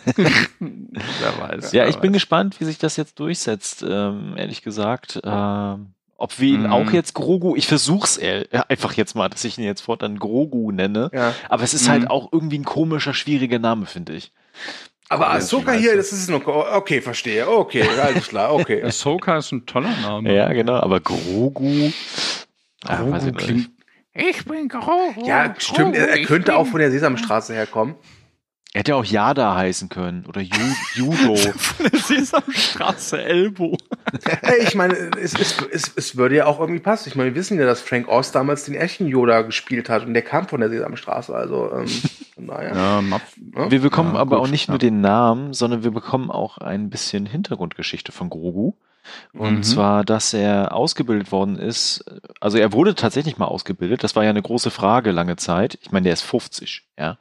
Wer weiß. Ja, wer ich bin gespannt, wie sich das jetzt durchsetzt, ähm, ehrlich gesagt. Ähm, ob wir ihn Mhm. auch jetzt Grogu, ich versuch's äh, einfach jetzt mal, dass ich ihn jetzt fortan Grogu nenne. Ja. Aber es ist Mhm. halt auch irgendwie ein komischer, schwieriger Name, finde ich. Aber Ahsoka hier, das. ist noch, okay, verstehe, okay, alles klar, okay. Ahsoka ist ein toller Name. Ja, genau, aber Grogu. Ah, Grogu weiß ich nicht. klingt Ich bin Grogu. Ja, stimmt, er, er könnte auch von der Sesamstraße herkommen. Er hätte auch Yada heißen können oder Ju Judo. von der Sesamstraße Elbow. Ey, ich meine, es, es, es, es würde ja auch irgendwie passen. Ich meine, wir wissen ja, dass Frank Oz damals den echten Yoda gespielt hat und der kam von der Sesamstraße, also ähm, daher. Ja, Wir bekommen Ja, aber gut, auch nicht ja. nur den Namen, sondern wir bekommen auch ein bisschen Hintergrundgeschichte von Grogu. Und Mhm. zwar, dass er ausgebildet worden ist. Also er wurde tatsächlich mal ausgebildet. Das war ja eine große Frage lange Zeit. Ich meine, der ist 50, ja.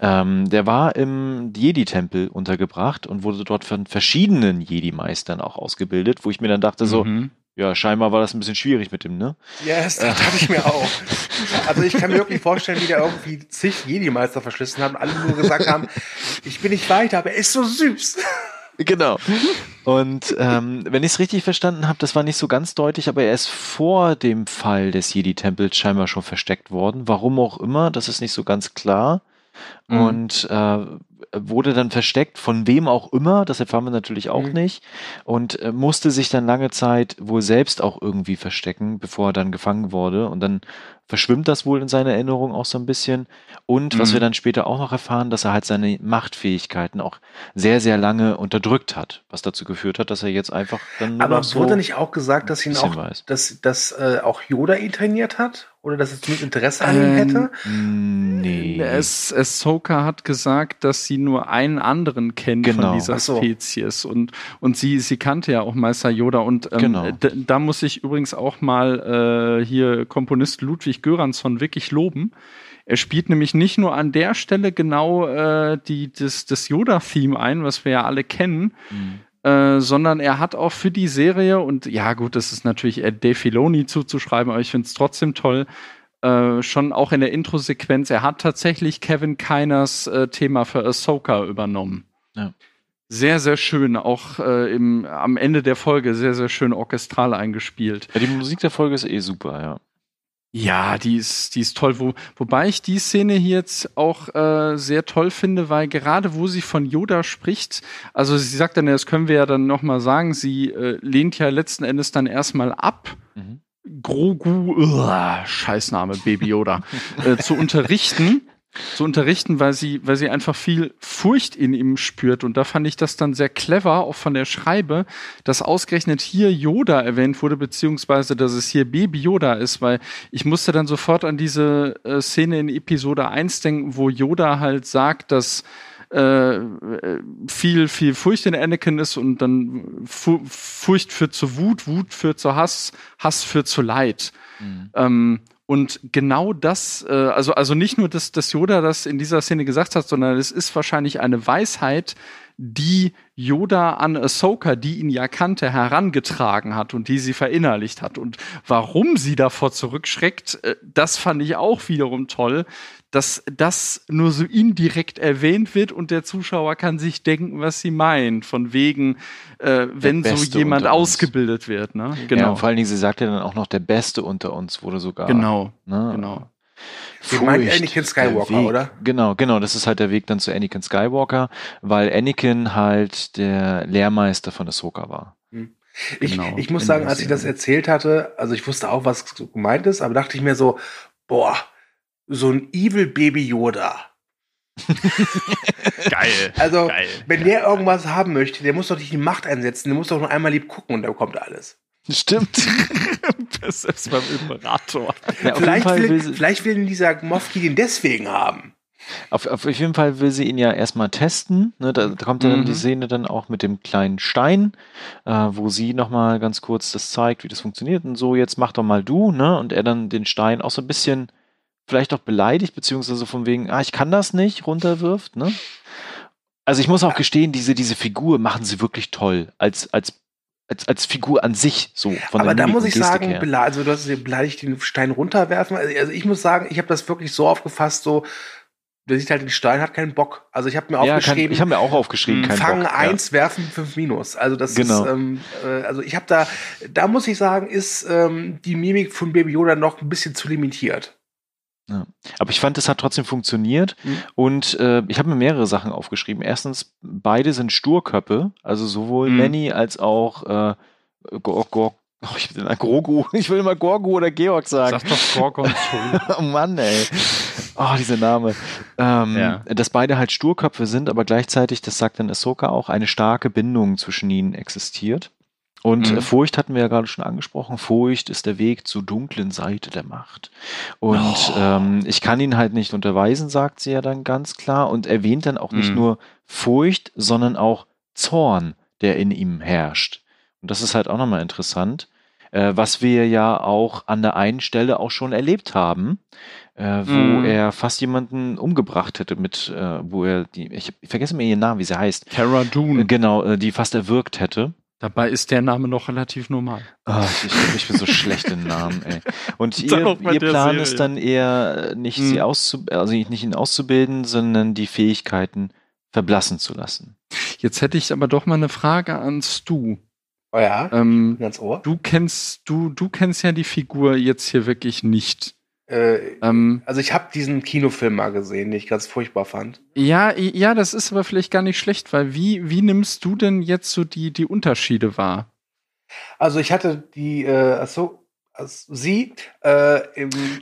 ähm, der war im Jedi-Tempel untergebracht und wurde dort von verschiedenen Jedi-Meistern auch ausgebildet, wo ich mir dann dachte so, Mhm. ja, scheinbar war das ein bisschen schwierig mit dem, ne? Ja, das dachte ich mir auch. Also ich kann mir wirklich vorstellen, wie der irgendwie zig Jedi-Meister verschlissen haben und alle nur gesagt haben, ich bin nicht weiter, aber er ist so süß. Genau. Und ähm, wenn ich es richtig verstanden habe, das war nicht so ganz deutlich, aber er ist vor dem Fall des Jedi-Tempels scheinbar schon versteckt worden. Warum auch immer, das ist nicht so ganz klar. Mhm. Und äh, wurde dann versteckt, von wem auch immer, das erfahren wir natürlich auch Mhm. nicht. Und äh, musste sich dann lange Zeit wohl selbst auch irgendwie verstecken, bevor er dann gefangen wurde. Und dann verschwimmt das wohl in seiner Erinnerung auch so ein bisschen. Und was Mhm. wir dann später auch noch erfahren, dass er halt seine Machtfähigkeiten auch sehr, sehr lange unterdrückt hat, was dazu geführt hat, dass er jetzt einfach dann Aber noch so wurde nicht auch gesagt, dass ihn auch, weiß. dass, dass äh, auch Yoda ihn trainiert hat? Oder dass er zumindest Interesse an ihm Ähm, hätte? Nee. Es, Ahsoka hat gesagt, dass sie nur einen anderen kennt Genau. von dieser so. Spezies und und sie sie kannte ja auch Meister Yoda und ähm, Genau. da muss ich übrigens auch mal äh, hier Komponist Ludwig Göransson wirklich loben. Er spielt nämlich nicht nur an der Stelle genau äh, die das das Yoda-Theme ein, was wir ja alle kennen, Mhm. äh, sondern er hat auch für die Serie und ja gut, das ist natürlich Dave Filoni zuzuschreiben, aber ich finde es trotzdem toll, äh, schon auch in der Intro-Sequenz, er hat tatsächlich Kevin Kiners äh, Thema für Ahsoka übernommen. Ja. Sehr, sehr schön, auch äh, im, am Ende der Folge sehr, sehr schön orchestral eingespielt. Ja, die Musik der Folge ist eh super, ja. Ja, die ist, die ist toll. Wo, wobei ich die Szene hier jetzt auch äh, sehr toll finde, weil gerade wo sie von Yoda spricht, also sie sagt dann, das können wir ja dann noch mal sagen, sie äh, lehnt ja letzten Endes dann erstmal ab, Mhm. Grogu, uah, Scheißname, Baby Yoda, äh, zu unterrichten. Zu unterrichten, weil sie, weil sie einfach viel Furcht in ihm spürt. Und da fand ich das dann sehr clever, auch von der Schreibe, dass ausgerechnet hier Yoda erwähnt wurde, beziehungsweise dass es hier Baby Yoda ist, weil ich musste dann sofort an diese äh, Szene in Episode 1 denken, wo Yoda halt sagt, dass äh, äh, viel, viel Furcht in Anakin ist und dann Fu Furcht führt zu Wut, Wut führt zu Hass, Hass führt zu Leid. Mhm. Ähm, und genau das, äh, also, also nicht nur, dass, dass Yoda das in dieser Szene gesagt hat, sondern es ist wahrscheinlich eine Weisheit, die Yoda an Ahsoka, die ihn ja kannte, herangetragen hat und die sie verinnerlicht hat. Und warum sie davor zurückschreckt, äh, das fand ich auch wiederum toll, dass das nur so indirekt erwähnt wird und der Zuschauer kann sich denken, was sie meint. Von wegen, äh, wenn so jemand ausgebildet wird. Ne? Genau. Ja, vor allen Dingen, sie sagt ja dann auch noch, der Beste unter uns wurde sogar. Genau, Ne? genau. Sie meint Furcht, Anakin Skywalker, oder? Genau, genau, das ist halt der Weg dann zu Anakin Skywalker, weil Anakin halt der Lehrmeister von Ahsoka war. Ich, Genau, ich muss sagen, als ich das erzählt hatte, also ich wusste auch, was gemeint ist, aber dachte ich mir so, boah, so ein Evil Baby Yoda. Geil. Also, Geil. wenn der irgendwas haben möchte, der muss doch nicht die Macht einsetzen, der muss doch nur einmal lieb gucken und dann kommt alles. Stimmt. Das ist beim Imperator. Ja, Vielleicht will will, sie, vielleicht will dieser Mofki den deswegen haben. auf, auf jeden Fall will sie ihn ja erstmal testen. Ne? Da, da kommt ja dann Mhm. die Szene dann auch mit dem kleinen Stein, äh, wo sie nochmal ganz kurz das zeigt, wie das funktioniert. Und so, jetzt mach doch mal du, ne? Und er dann den Stein auch so ein bisschen vielleicht auch beleidigt, beziehungsweise von wegen, ah, ich kann das nicht, runterwirft, ne? Also ich muss auch gestehen, diese, diese Figur machen sie wirklich toll. Als, als, als, als Figur an sich, so von aber der da Mimik muss ich sagen, her. also du hast es beleidigt den Stein runterwerfen. Also ich muss sagen, ich habe das wirklich so aufgefasst, so, der sieht halt den Stein, hat keinen Bock. Also ich habe mir Ja, aufgeschrieben, ich habe mir auch aufgeschrieben, kein Fangen Bock. eins, werfen fünf Minus. Also das Genau. ist, ähm, äh, also ich habe da, da muss ich sagen, ist ähm, die Mimik von Baby Yoda noch ein bisschen zu limitiert. Ja. Aber ich fand, es hat trotzdem funktioniert. Mhm. Und äh, ich habe mir mehrere Sachen aufgeschrieben. Erstens, beide sind Sturköppe, also sowohl Mhm. Manny als auch äh, Gor Gor oh, ich will immer Grogu. Ich will immer Gorgu oder Georg sagen. Sag doch Gorgon oh Mann, ey. Oh, dieser Name. Ähm, Ja. Dass beide halt Sturköpfe sind, aber gleichzeitig, das sagt dann Ahsoka auch, eine starke Bindung zwischen ihnen existiert. Und Mhm. äh, Furcht hatten wir ja gerade schon angesprochen. Furcht ist der Weg zur dunklen Seite der Macht. Und Oh. ähm, ich kann ihn halt nicht unterweisen, sagt sie ja dann ganz klar und erwähnt dann auch nicht Mhm. nur Furcht, sondern auch Zorn, der in ihm herrscht. Und das ist halt auch nochmal interessant, äh, was wir ja auch an der einen Stelle auch schon erlebt haben, äh, wo Mhm. er fast jemanden umgebracht hätte mit, äh, wo er die, ich, ich vergesse mir ihren Namen, wie sie heißt, äh, Dune. genau, äh, die fast erwürgt hätte. Dabei ist der Name noch relativ normal. Ah, ich, ich, bin so schlecht in Namen, ey. Und ihr, ihr Plan Serie. ist dann eher äh, nicht Hm. sie also nicht ihn auszubilden, sondern die Fähigkeiten verblassen zu lassen. Jetzt hätte ich aber doch mal eine Frage an Stu. Oh ja, Ähm, ganz Ohr. du kennst, du, du kennst ja die Figur jetzt hier wirklich nicht. Äh, Ähm, also ich habe diesen Kinofilm mal gesehen, den ich ganz furchtbar fand. ja, ja, das ist aber vielleicht gar nicht schlecht, weil wie, wie nimmst du denn jetzt so die, die Unterschiede wahr? Also ich hatte die, äh, achso, also sie äh, im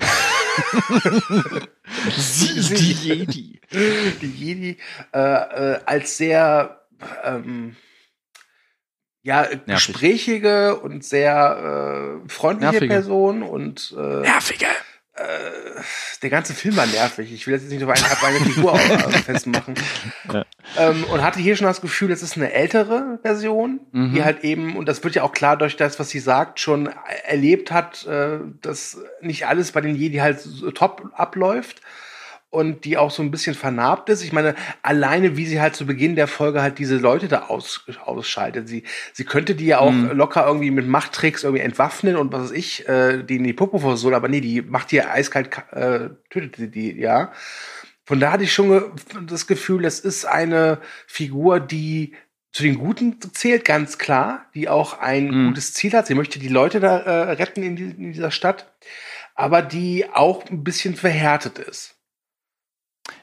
Sie, die Jedi. die Jedi äh, äh, als sehr ähm, ja, gesprächige und sehr äh, freundliche Nervige. Person und äh, Nervige. Äh, der ganze Film war nervig. Ich will jetzt nicht auf eine, auf eine Figur äh, festmachen. Ja. Ähm, und hatte hier schon das Gefühl, es ist eine ältere Version, Mhm. die halt eben, und das wird ja auch klar durch das, was sie sagt, schon erlebt hat, äh, dass nicht alles bei den Jedi halt so top abläuft und die auch so ein bisschen vernarbt ist. Ich meine, alleine wie sie halt zu Beginn der Folge halt diese Leute da aus, ausschaltet. Sie, sie könnte die ja auch Mhm. locker irgendwie mit Machttricks irgendwie entwaffnen und was weiß ich, äh, die in die Popo versohlen, aber nee, die macht die eiskalt, äh, tötet sie die, ja. Von da hatte ich schon das Gefühl, es ist eine Figur, die zu den Guten zählt, ganz klar, die auch ein Mhm. gutes Ziel hat. Sie möchte die Leute da äh, retten in, die, in dieser Stadt, aber die auch ein bisschen verhärtet ist.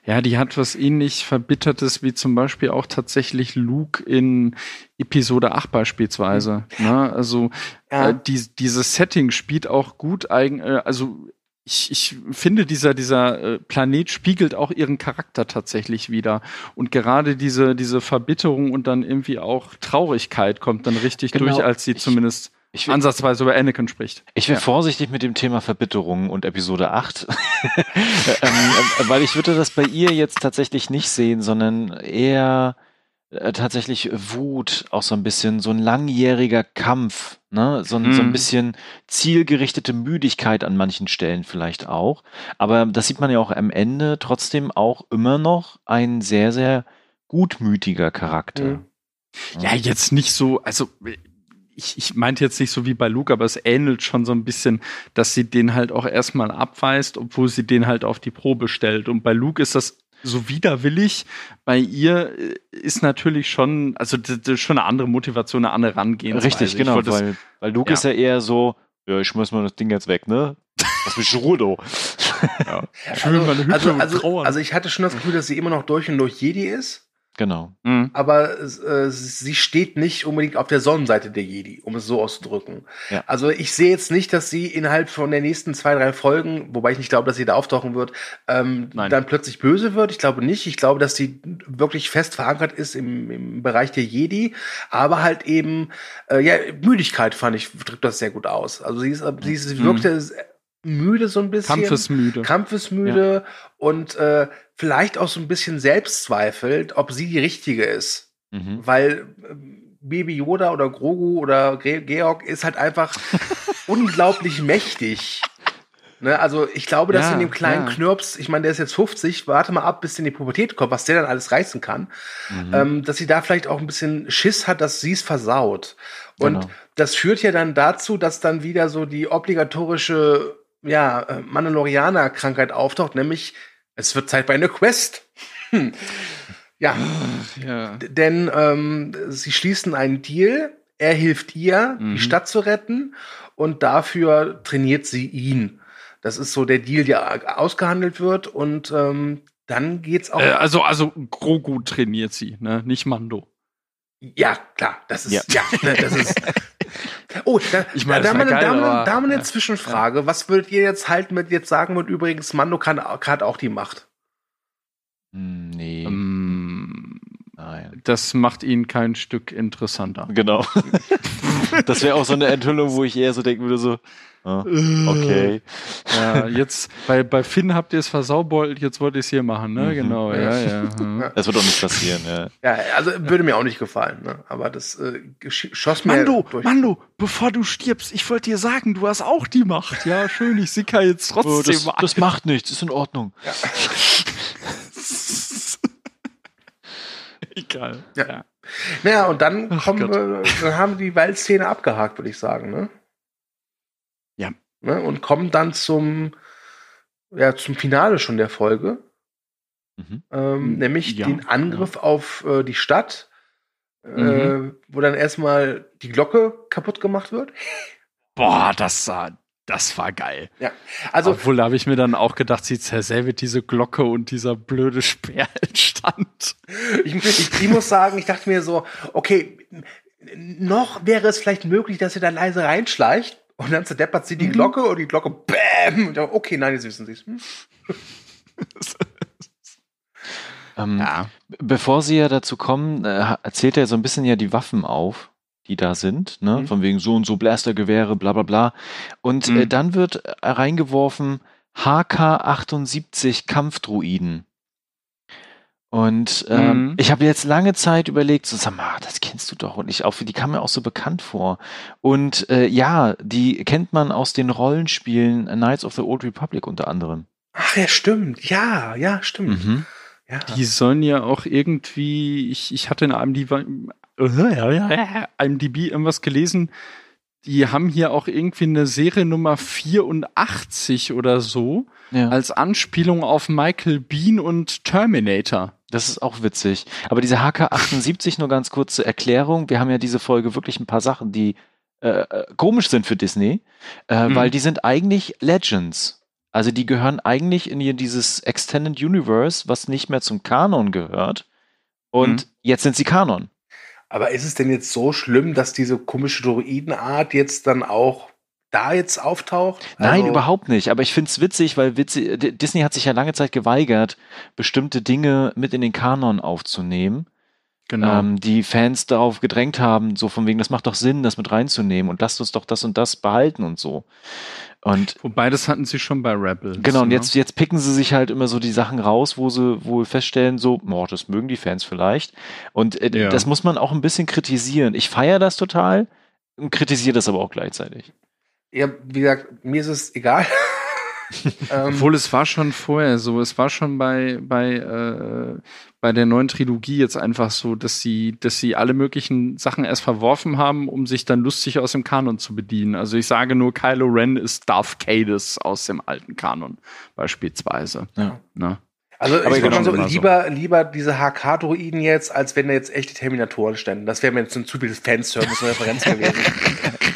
Ja, die hat was ähnlich Verbittertes wie zum Beispiel auch tatsächlich Luke in Episode 8 beispielsweise. Ne? Also Ja. äh, die, dieses Setting spielt auch gut eigen, äh, also ich, ich finde, dieser, dieser äh, Planet spiegelt auch ihren Charakter tatsächlich wieder. Und gerade diese, diese Verbitterung und dann irgendwie auch Traurigkeit kommt dann richtig Genau. durch, als sie Ich- zumindest Ich will, ansatzweise über Anakin spricht. ich wäre Ja. vorsichtig mit dem Thema Verbitterung und Episode 8, ähm, äh, weil ich würde das bei ihr jetzt tatsächlich nicht sehen, sondern eher äh, tatsächlich Wut, auch so ein bisschen so ein langjähriger Kampf, ne? so, ein so ein Mhm. bisschen zielgerichtete Müdigkeit an manchen Stellen vielleicht auch. Aber das sieht man ja auch am Ende trotzdem auch immer noch ein sehr, sehr gutmütiger Charakter. Mhm. Ja, jetzt nicht so, also ich, ich meinte jetzt nicht so wie bei Luke, aber es ähnelt schon so ein bisschen, dass sie den halt auch erstmal abweist, obwohl sie den halt auf die Probe stellt. Und bei Luke ist das so widerwillig. Bei ihr äh, ist natürlich schon, also das, das ist schon eine andere Motivation, eine andere Herangehensweise. Richtig, Ich genau, wollte das- weil, weil Luke ja. ist ja eher so, ja, ich schmeiß mal das Ding jetzt weg, ne? Das ist. Ich will meine Hütte Also, also, trauern. also ich hatte schon das Gefühl, dass sie immer noch durch und durch Jedi ist. Genau. Mhm. aber äh, sie steht nicht unbedingt auf der Sonnenseite der Jedi, um es so auszudrücken. Ja. Also ich sehe jetzt nicht, dass sie innerhalb von der nächsten zwei, drei Folgen, wobei ich nicht glaube, dass sie da auftauchen wird, ähm, Nein. dann plötzlich böse wird. Ich glaube nicht. Ich glaube, dass sie wirklich fest verankert ist im, im Bereich der Jedi, aber halt eben, äh, ja, Müdigkeit fand ich, drückt das sehr gut aus. Also sie ist, sie, ist, sie wirkte müde so ein bisschen. Kampfesmüde. Kampfesmüde und äh, vielleicht auch so ein bisschen selbstzweifelt, ob sie die richtige ist. Mhm. Weil äh, Baby Yoda oder Grogu oder Georg ist halt einfach unglaublich mächtig. Ne, also ich glaube, dass Ja, in dem kleinen ja. Knirps, ich meine, der ist jetzt 50, warte mal ab, bis in die Pubertät kommt, was der dann alles reißen kann, Mhm. ähm, dass sie da vielleicht auch ein bisschen Schiss hat, dass sie es versaut. Und Genau. das führt ja dann dazu, dass dann wieder so die obligatorische ja, äh, Mandalorianer-Krankheit auftaucht, nämlich es wird Zeit bei einer Quest. Hm. Ja, Ja. denn ähm, sie schließen einen Deal. Er hilft ihr, Mhm. die Stadt zu retten und dafür trainiert sie ihn. Das ist so der Deal, der ausgehandelt wird und ähm, dann geht's auch. Äh, also, also Grogu trainiert sie, ne? Nicht Mando. Ja, klar, das ist Ja. ja, ne, das ist. Oh, da, Ich meine, da, da, geil, da, aber- da mal eine ja. Zwischenfrage. Was würdet ihr jetzt halten mit jetzt sagen und übrigens, Mando kann, hat auch die Macht? Hm, Nee, Ähm, nein. Das macht ihn kein Stück interessanter. Genau. das wäre auch so eine Enthüllung, wo ich eher so denken würde, so, ah, okay. Ja, jetzt bei, bei Finn habt ihr es versaubeult, jetzt wollt ihr es hier machen, ne? Mhm. Genau, ja, ja. Das wird doch nicht passieren, ja. Ja, also würde mir auch nicht gefallen, ne? aber das äh, schoss mir Mando, durch. Mando, bevor du stirbst, ich wollte dir sagen, du hast auch die Macht. Ja, schön, ich sicker jetzt trotzdem Oh, das, ein. das macht nichts, ist in Ordnung. Egal. Ja. Naja, und dann Ach kommen wir, dann haben wir die Waldszene abgehakt, würde ich sagen, ne? Ja. Ne? Und kommen dann zum, ja, zum Finale schon der Folge. Mhm. Ähm, nämlich Ja, den Angriff auf äh, die Stadt, äh, Mhm. wo dann erstmal die Glocke kaputt gemacht wird. Boah, das sah, das war geil. Ja. Also, Obwohl, da habe ich mir dann auch gedacht, sie zersäbelt diese Glocke und dieser blöde Sperrstand. ich, ich, ich muss sagen, ich dachte mir so, okay, noch wäre es vielleicht möglich, dass ihr da leise reinschleicht und dann zerdeppert sie die Glocke und die Glocke BÄM! Und dann, okay, nein, jetzt wissen sie es. Hm? Ähm, Ja. Bevor sie ja dazu kommen, äh, erzählt er so ein bisschen ja die Waffen auf, die da sind, ne? Mhm. Von wegen so und so Blastergewehre, bla bla bla. Und Mhm. äh, dann wird äh, reingeworfen HK-78 Kampfdruiden. Und ähm, Mhm. ich habe jetzt lange Zeit überlegt, so sag mal, das kennst du doch. Und ich auch, die kam mir auch so bekannt vor. Und äh, ja, die kennt man aus den Rollenspielen Knights of the Old Republic unter anderem. Ach ja, stimmt. Ja, ja, stimmt. Mhm. Ja. Die sollen ja auch irgendwie, ich, ich hatte in IMDb, äh, IMDb irgendwas gelesen, die haben hier auch irgendwie eine Seriennummer 84 oder so Ja. als Anspielung auf Michael Bean und Terminator. Das ist auch witzig. Aber diese HK78 nur ganz kurze Erklärung. Wir haben ja diese Folge wirklich ein paar Sachen, die äh, äh, komisch sind für Disney, äh, Mhm. weil die sind eigentlich Legends. Also die gehören eigentlich in dieses Extended Universe, was nicht mehr zum Kanon gehört. Und Mhm. jetzt sind sie Kanon. Aber ist es denn jetzt so schlimm, dass diese komische Droidenart jetzt dann auch da jetzt auftaucht? Nein, Also- überhaupt nicht. Aber ich find's witzig, weil witzig, Disney hat sich ja lange Zeit geweigert, bestimmte Dinge mit in den Kanon aufzunehmen. Genau. ähm, die Fans darauf gedrängt haben, so von wegen, das macht doch Sinn, das mit reinzunehmen und lasst uns doch das und das behalten und so. Und Wobei, das hatten sie schon bei Rebels. genau, und ne? jetzt, jetzt picken sie sich halt immer so die Sachen raus, wo sie wohl feststellen, so, oh, das mögen die Fans vielleicht. Und äh, Ja. das muss man auch ein bisschen kritisieren. Ich feiere das total und kritisiere das aber auch gleichzeitig. Ja, wie gesagt, mir ist es egal. ähm, Obwohl es war schon vorher so, es war schon bei, bei, äh, bei der neuen Trilogie jetzt einfach so, dass sie, dass sie alle möglichen Sachen erst verworfen haben, um sich dann lustig aus dem Kanon zu bedienen. Also ich sage nur, Kylo Ren ist Darth Cadus aus dem alten Kanon, beispielsweise. Ja. Ne? Also Aber ich würde genau, so, immer so. lieber, lieber diese HK-Droiden jetzt, als wenn da jetzt echte Terminatoren ständen. Das wäre mir jetzt ein zu viel Fanservice und Referenz gewesen.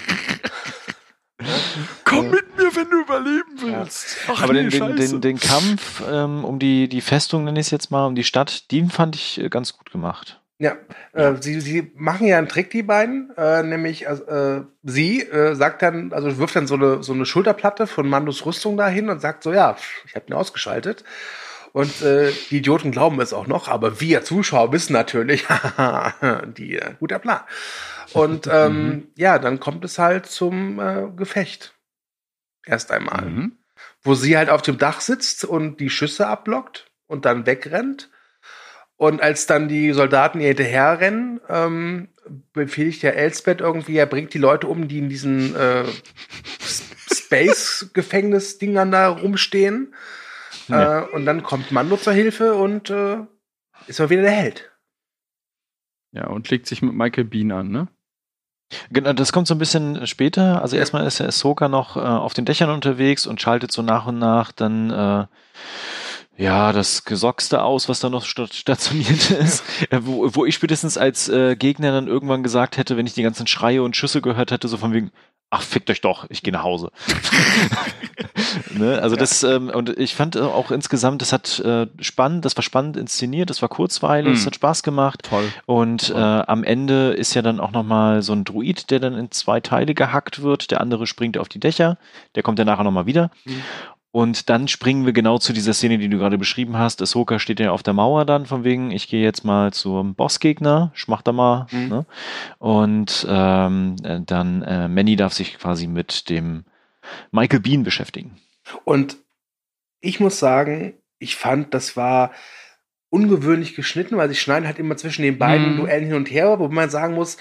Komm mit wenn du überleben willst. Ach, Aber nee, den, den, den, Kampf ähm, um die, die Festung, nenne ich es jetzt mal, um die Stadt, den fand ich äh, ganz gut gemacht. Ja, äh, sie, sie machen ja einen Trick, die beiden, äh, nämlich also, äh, sie äh, sagt dann, also wirft dann so eine, so eine Schulterplatte von Mandos Rüstung dahin und sagt so, ja, ich habe ihn ausgeschaltet. Und äh, die Idioten glauben es auch noch, aber wir Zuschauer wissen natürlich, die äh, guter Plan. Und ähm, ja, dann kommt es halt zum äh, Gefecht. Erst einmal Mhm. wo sie halt auf dem Dach sitzt und die Schüsse abblockt und dann wegrennt. Und als dann die Soldaten ihr hinterherrennen, ähm, befehligt ja Elsbeth irgendwie, er bringt die Leute um, die in diesen äh, Space-Gefängnis-Dingern da rumstehen. Ja. Äh, und dann kommt Mando zur Hilfe und äh, ist mal wieder der Held. Ja, und legt sich mit Michael Bean an, ne? Genau, das kommt so ein bisschen später. Also erstmal ist der Ahsoka noch äh, auf den Dächern unterwegs und schaltet so nach und nach dann äh, ja das Gesockste aus, was da noch sta- stationiert ist. Äh, wo, wo ich spätestens als äh, Gegner dann irgendwann gesagt hätte, wenn ich die ganzen Schreie und Schüsse gehört hätte, so von wegen, ach fickt euch doch, ich gehe nach Hause. ne? Also das ähm, und ich fand äh, auch insgesamt, das hat äh, spannend, das war spannend inszeniert, das war kurzweilig, es Mhm. hat Spaß gemacht. Toll. Und äh, am Ende ist ja dann auch nochmal so ein Druid, der dann in zwei Teile gehackt wird. Der andere springt auf die Dächer. Der kommt ja nachher nochmal wieder. Mhm. Und dann springen wir genau zu dieser Szene, die du gerade beschrieben hast. Ahsoka steht ja auf der Mauer dann, von wegen, ich gehe jetzt mal zum Bossgegner, schmach da mal. Mhm. Ne? Und ähm, äh, dann äh, Manny darf sich quasi mit dem Michael Bean beschäftigen. Und ich muss sagen, ich fand, das war ungewöhnlich geschnitten, weil sie schneiden halt immer zwischen den beiden Mhm. Duellen hin und her, wo man sagen muss,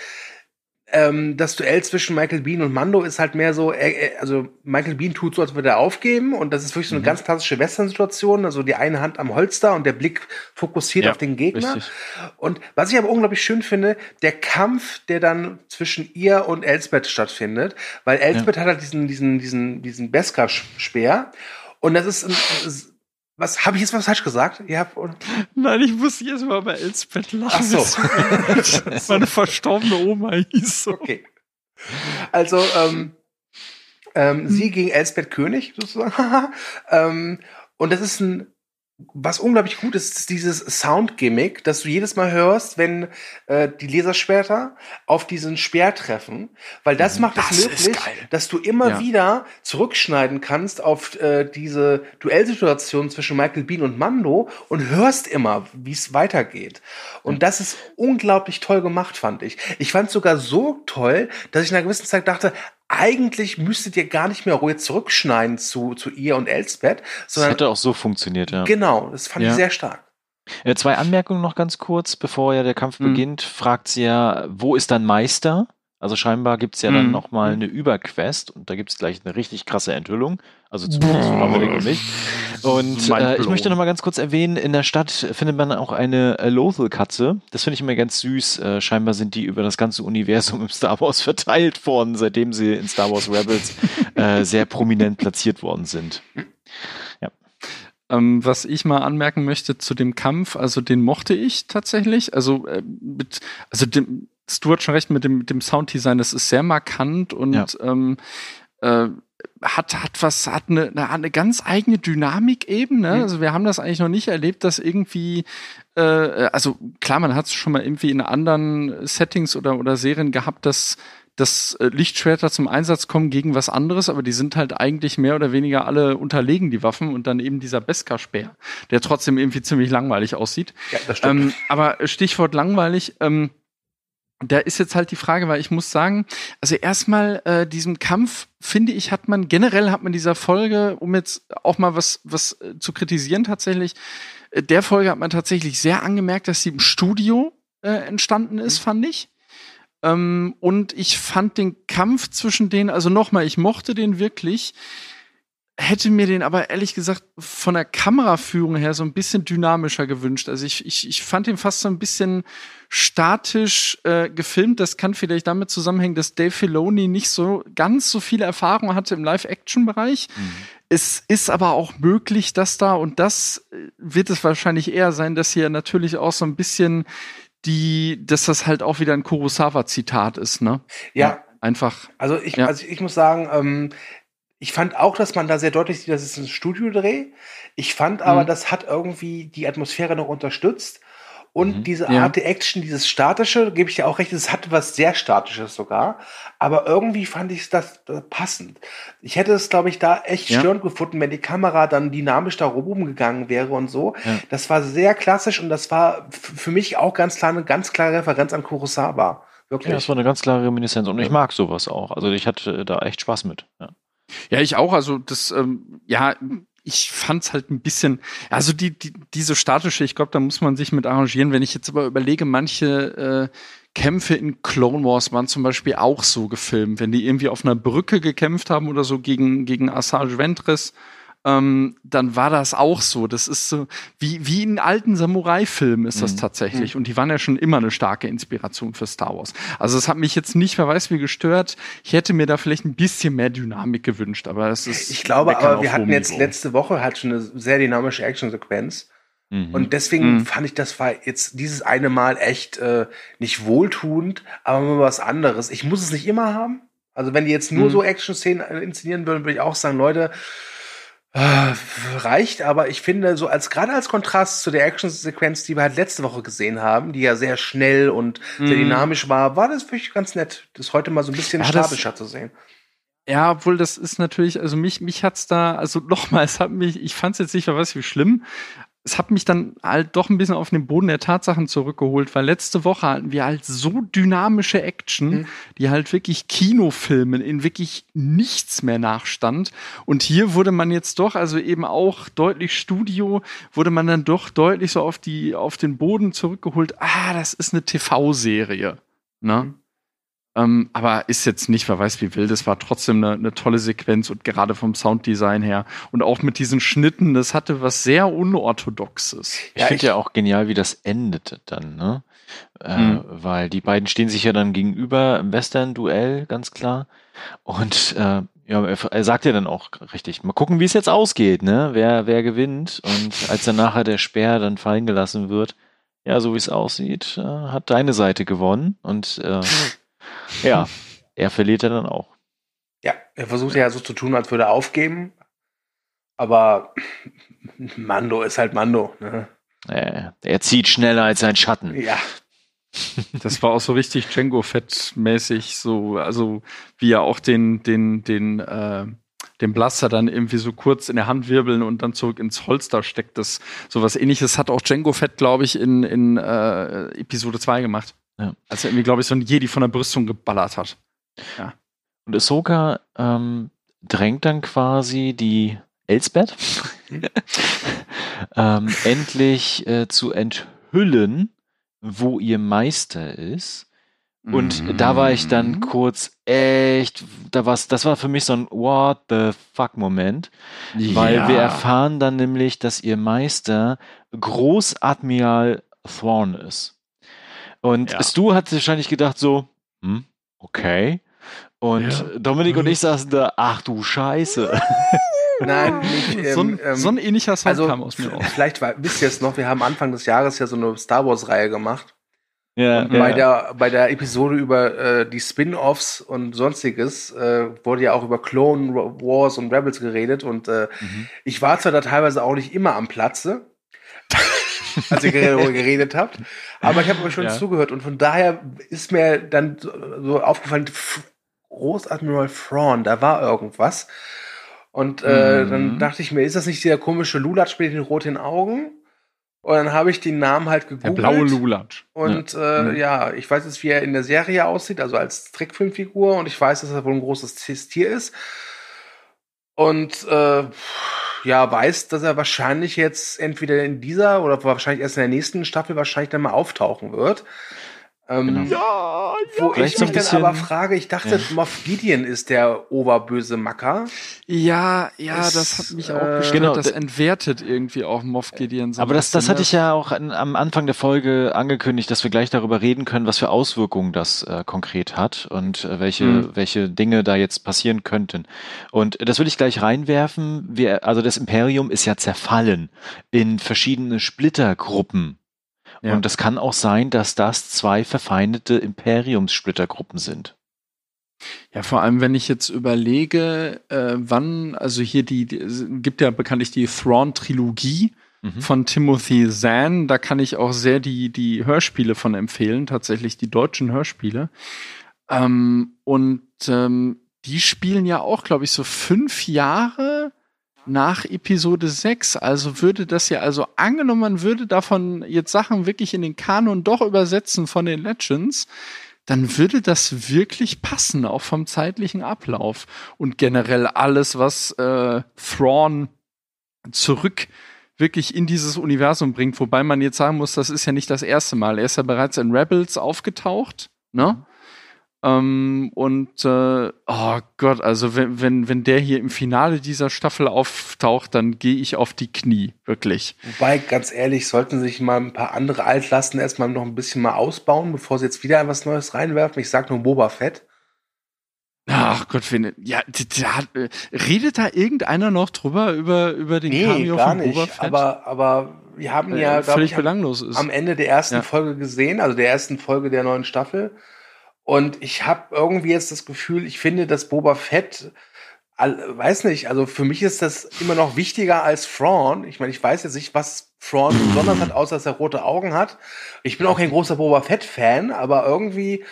ähm, das Duell zwischen Michael Bean und Mando ist halt mehr so, äh, äh, also Michael Bean tut so, als würde er aufgeben und das ist wirklich so eine Mhm. ganz klassische Western-Situation, also die eine Hand am Holster und der Blick fokussiert Ja, auf den Gegner. Richtig. Und was ich aber unglaublich schön finde, der Kampf, der dann zwischen ihr und Elsbeth stattfindet, weil Elsbeth hat halt diesen, diesen, diesen, diesen Beskar-Speer. Und das ist ein, das ist- was, habe ich jetzt was falsch gesagt? Und, Nein, ich muss jetzt mal bei Elsbeth lachen. Ach so. Meine verstorbene Oma hieß so. okay. Also, ähm, ähm, sie gegen Elsbeth König, sozusagen. ähm, und das ist ein, was unglaublich gut ist, ist dieses Sound-Gimmick, dass du jedes Mal hörst, wenn äh, die Laserschwerter auf diesen Speer treffen, weil das macht es Das möglich, dass du immer Ja. wieder zurückschneiden kannst auf äh, diese Duellsituation zwischen Michael Bean und Mando und hörst immer, wie es weitergeht. Und das ist unglaublich toll gemacht, fand ich. Ich fand es sogar so toll, dass ich in einer gewissen Zeit dachte, eigentlich müsstet ihr gar nicht mehr ruhig zurückschneiden zu, zu ihr und Elsbeth, Das sondern hätte auch so funktioniert, ja. Genau, das fand Ja. ich sehr stark. Äh, zwei Anmerkungen noch ganz kurz, bevor ja der Kampf Mhm. beginnt, fragt sie ja, wo ist dein Meister? Also scheinbar gibt's ja dann Mhm. nochmal eine Überquest und da gibt's gleich eine richtig krasse Enthüllung. Also zumindest von Dominik und mich. Und äh, ich möchte nochmal ganz kurz erwähnen, in der Stadt findet man auch eine äh, Lothal-Katze. Das finde ich immer ganz süß. Äh, scheinbar sind die über das ganze Universum im Star Wars verteilt worden, seitdem sie in Star Wars Rebels äh, sehr prominent platziert worden sind. Ähm, was ich mal anmerken möchte zu dem Kampf, also den mochte ich tatsächlich. Also äh, mit, also dem, Stu hat schon recht mit dem, mit dem Sounddesign, das ist sehr markant und Ja. ähm, äh, hat, hat was, hat eine, eine, eine ganz eigene Dynamik eben. Ne? Mhm. Also wir haben das eigentlich noch nicht erlebt, dass irgendwie, äh, also klar, man hat es schon mal irgendwie in anderen Settings oder, oder Serien gehabt, dass dass äh, Lichtschwerter zum Einsatz kommen gegen was anderes, aber die sind halt eigentlich mehr oder weniger alle unterlegen, die Waffen, und dann eben dieser Beskar-Speer, der trotzdem irgendwie ziemlich langweilig aussieht. Ja, das stimmt. Ähm, aber Stichwort langweilig, ähm, da ist jetzt halt die Frage, weil ich muss sagen, also erstmal äh, diesem Kampf, finde ich, hat man generell hat man dieser Folge, um jetzt auch mal was was äh, zu kritisieren tatsächlich, äh, der Folge hat man tatsächlich sehr angemerkt, dass sie im Studio äh, entstanden ist, fand ich. Ähm, und ich fand den Kampf zwischen denen, also nochmal, ich mochte den wirklich. Hätte mir den aber ehrlich gesagt von der Kameraführung her so ein bisschen dynamischer gewünscht. Also ich, ich, ich fand ihn fast so ein bisschen statisch äh, gefilmt. Das kann vielleicht damit zusammenhängen, dass Dave Filoni nicht so ganz so viele Erfahrungen hatte im Live-Action-Bereich. Mhm. Es ist aber auch möglich, dass da, und das äh, wird es wahrscheinlich eher sein, dass hier natürlich auch so ein bisschen die, dass das halt auch wieder ein Kurosawa-Zitat ist, ne? Ja. Einfach. Also ich, Ja. also ich muss sagen, ähm, ich fand auch, dass man da sehr deutlich sieht, das ist ein Studiodreh. Ich fand aber, Mhm. das hat irgendwie die Atmosphäre noch unterstützt. Und Mhm. diese. Art der Action, dieses Statische, gebe ich dir auch recht, es hat was sehr Statisches sogar. Aber irgendwie fand ich das äh, passend. Ich hätte es, glaube ich, da echt Ja. störend gefunden, wenn die Kamera dann dynamisch da rumgegangen wäre und so. Ja. Das war sehr klassisch und das war für mich auch ganz klar eine ganz klare Referenz an Kurosawa. Wirklich. Ja, das war eine ganz klare Reminiszenz und ich mag sowas auch. Also ich hatte da echt Spaß mit. Ja. Ja, ich auch. Also das, ähm, ja, ich fand's halt ein bisschen, also die, die diese statische, ich glaube, da muss man sich mit arrangieren. Wenn ich jetzt aber überlege, manche äh, Kämpfe in Clone Wars waren zum Beispiel auch so gefilmt, wenn die irgendwie auf einer Brücke gekämpft haben oder so gegen gegen Asajj Ventress. Ähm, dann war das auch so. Das ist so wie, wie in alten Samurai-Filmen ist das Mhm. tatsächlich. Und die waren ja schon immer eine starke Inspiration für Star Wars. Also es hat mich jetzt nicht, wer weiß wie, gestört. Ich hätte mir da vielleicht ein bisschen mehr Dynamik gewünscht, aber es ist. Ich glaube, aber wir hatten jetzt Niveau. letzte Woche halt schon eine sehr dynamische Actionsequenz. Mhm. Und deswegen Mhm. fand ich, das war jetzt dieses eine Mal echt äh, nicht wohltuend, aber mal was anderes. Ich muss es nicht immer haben. Also wenn die jetzt nur Mhm. so Action-Szenen inszenieren würden, würde ich auch sagen, Leute, äh, reicht, aber ich finde, so als gerade als Kontrast zu der Action-Sequenz, die wir halt letzte Woche gesehen haben, die ja sehr schnell und sehr Mhm. dynamisch war, war das wirklich ganz nett, das heute mal so ein bisschen Ja, statischer zu sehen. Ja, obwohl das ist natürlich, also mich, mich hat's da, also nochmal, es hat mich, ich fand's jetzt nicht, weiß wie schlimm. Es hat mich dann halt doch ein bisschen auf den Boden der Tatsachen zurückgeholt, weil letzte Woche hatten wir halt so dynamische Action, Mhm. die halt wirklich Kinofilmen in wirklich nichts mehr nachstand. Und hier wurde man jetzt doch, also eben auch deutlich Studio, wurde man dann doch deutlich so auf die, auf den Boden zurückgeholt. Ah, das ist eine TV-Serie. Ne? Mhm. Ähm, aber ist jetzt nicht, wer weiß wie wild, es war trotzdem eine, eine tolle Sequenz und gerade vom Sounddesign her und auch mit diesen Schnitten, das hatte was sehr Unorthodoxes. Ich Ja, finde ja auch genial, wie das endete dann, ne? Äh, Mhm. Weil die beiden stehen sich ja dann gegenüber im Western-Duell, ganz klar. Und äh, ja, er, er sagt ja dann auch richtig, mal gucken, wie es jetzt ausgeht, ne? Wer, wer gewinnt. Und als dann nachher der Speer dann fallen gelassen wird, ja, so wie es aussieht, äh, hat deine Seite gewonnen. Und äh, ja, er verliert ja dann auch. Ja, er versucht ja so zu tun, als würde er aufgeben. Aber Mando ist halt Mando. Ne? Äh, er zieht schneller als sein Schatten. Ja, Das war auch so richtig Django Fett mäßig, so also wie er auch den den den äh, den Blaster dann irgendwie so kurz in der Hand wirbeln und dann zurück ins Holster steckt. Das sowas ähnliches hat auch Django Fett, glaube ich, in in äh, Episode 2 gemacht. Ja. Als er irgendwie, glaube ich, so ein Jedi von der Brüstung geballert hat. Und Ahsoka ähm, drängt dann quasi die Elsbeth ähm, endlich äh, zu enthüllen, wo ihr Meister ist. Und Mhm. da war ich dann wir echt, da war's, das war für mich so ein What the fuck Moment, weil Ja. wir erfahren dann nämlich, dass ihr Meister Großadmiral Thrawn ist. Und Ja. Stu hat wahrscheinlich gedacht so, hm, okay. Und Ja. Dominik und ich saßen da, ach du Scheiße. nein, nicht. so, ein, Ähm, ähm, so ein ähnlicher Sound also, kam aus mir raus. vielleicht war, wisst ihr es noch, wir haben Anfang des Jahres ja so eine Star Wars-Reihe gemacht. ja, Und bei, der, bei der Episode über äh, die Spin-Offs und sonstiges äh, wurde ja auch über Clone Wars und Rebels geredet. Und äh, Mhm. ich war zwar da teilweise auch nicht immer am Platze, als ihr darüber geredet habt, aber ich habe euch schon Ja. zugehört. Und von daher ist mir dann so, so aufgefallen, Großadmiral Thrawn, da war irgendwas. Und äh, Mhm. dann dachte ich mir, ist das nicht der komische Lulatsch mit den roten Augen? Und dann habe ich den Namen halt Der gegoogelt. blaue Lulatsch. Und äh, Mhm. ja, ich weiß jetzt, wie er in der Serie aussieht, also als Trickfilmfigur. Und ich weiß, dass er wohl ein großes Tier ist. Und äh, ja, weiß, dass er wahrscheinlich jetzt entweder in dieser oder wahrscheinlich erst in der nächsten Staffel wahrscheinlich dann mal auftauchen wird. Ähm, Genau. Ja, Wo Vielleicht ich mich dann aber frage, ich dachte, Ja. Moff Gideon ist der oberböse Macker. Ja, ja, Es, das hat mich äh, auch gestört. Genau, das entwertet irgendwie auch Moff Gideon. so Aber das, das hatte ne? ich ja auch an, am Anfang der Folge angekündigt, dass wir gleich darüber reden können, was für Auswirkungen das äh, konkret hat und äh, welche, Mhm. welche Dinge da jetzt passieren könnten. Und das würde ich gleich reinwerfen. Wir, also das Imperium ist ja zerfallen in verschiedene Splittergruppen. Ja. Und es kann auch sein, dass das zwei verfeindete Imperiumssplittergruppen sind. Ja, vor allem, wenn ich jetzt überlege, äh, wann, also hier die, die es gibt ja bekanntlich die Thrawn-Trilogie Mhm. von Timothy Zahn, da kann ich auch sehr die, die Hörspiele von empfehlen, tatsächlich die deutschen Hörspiele. Ähm, und ähm, die spielen ja auch, glaube ich, so fünf Jahre nach Episode 6. Also würde das ja, also angenommen, man würde davon jetzt Sachen wirklich in den Kanon doch übersetzen von den Legends, dann würde das wirklich passen, auch vom zeitlichen Ablauf. Und generell alles, was äh, Thrawn zurück wirklich in dieses Universum bringt, wobei man jetzt sagen muss, das ist ja nicht das erste Mal. Er ist ja bereits in Rebels aufgetaucht, ne? Ähm, und äh, oh Gott, also wenn, wenn, wenn der hier im Finale dieser Staffel auftaucht, dann gehe ich auf die Knie, wirklich. Wobei, ganz ehrlich, sollten sich mal ein paar andere Altlasten erstmal noch ein bisschen mal ausbauen, bevor sie jetzt wieder was Neues reinwerfen. Ich sag nur Boba Fett. Ach Gott, wenn, ja, d- d- hat, äh, redet da irgendeiner noch drüber, über, über den Cameo gar von nicht. Boba Fett? Aber, aber wir haben Äh, ja, völlig ich, am, belanglos ist. am Ende der ersten Ja. Folge gesehen, also der ersten Folge der neuen Staffel. Und ich habe irgendwie jetzt das Gefühl, ich finde, dass Boba Fett, weiß nicht, also für mich ist das immer noch wichtiger als Thrawn. Ich meine, ich weiß jetzt nicht, was Thrawn besonders hat, außer dass er rote Augen hat. Ich bin auch kein großer Boba Fett-Fan, aber irgendwie,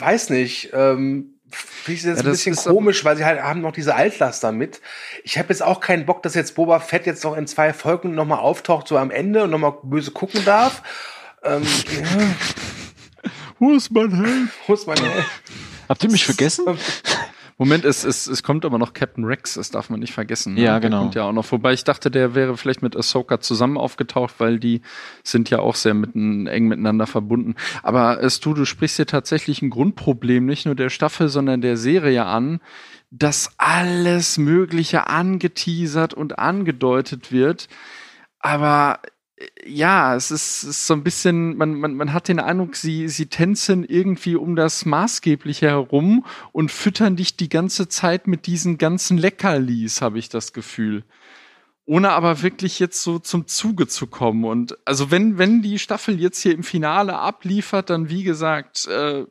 weiß nicht, ähm, finde ich das jetzt Ja, ein bisschen komisch, weil sie halt haben noch diese Altlaster mit. Ich habe jetzt auch keinen Bock, dass jetzt Boba Fett jetzt noch in zwei Folgen nochmal auftaucht, so am Ende und nochmal böse gucken darf. Ähm, ja, Wo ist mein Helm? muss man Habt ihr mich vergessen? Moment, es, es, es kommt aber noch Captain Rex, das darf man nicht vergessen. ne? Ja, Der genau. kommt ja auch noch vorbei. Ich dachte, der wäre vielleicht mit Ahsoka zusammen aufgetaucht, weil die sind ja auch sehr mitten, eng miteinander verbunden. Aber es du, du sprichst hier tatsächlich ein Grundproblem, nicht nur der Staffel, sondern der Serie an, dass alles Mögliche angeteasert und angedeutet wird. Aber äh, ja, es ist, ist so ein bisschen, man, man, man hat den Eindruck, sie, sie tänzen irgendwie um das Maßgebliche herum und füttern dich die ganze Zeit mit diesen ganzen Leckerlis, habe ich das Gefühl. Ohne aber wirklich jetzt so zum Zuge zu kommen. Und also wenn, wenn die Staffel jetzt hier im Finale abliefert, dann wie gesagt, äh,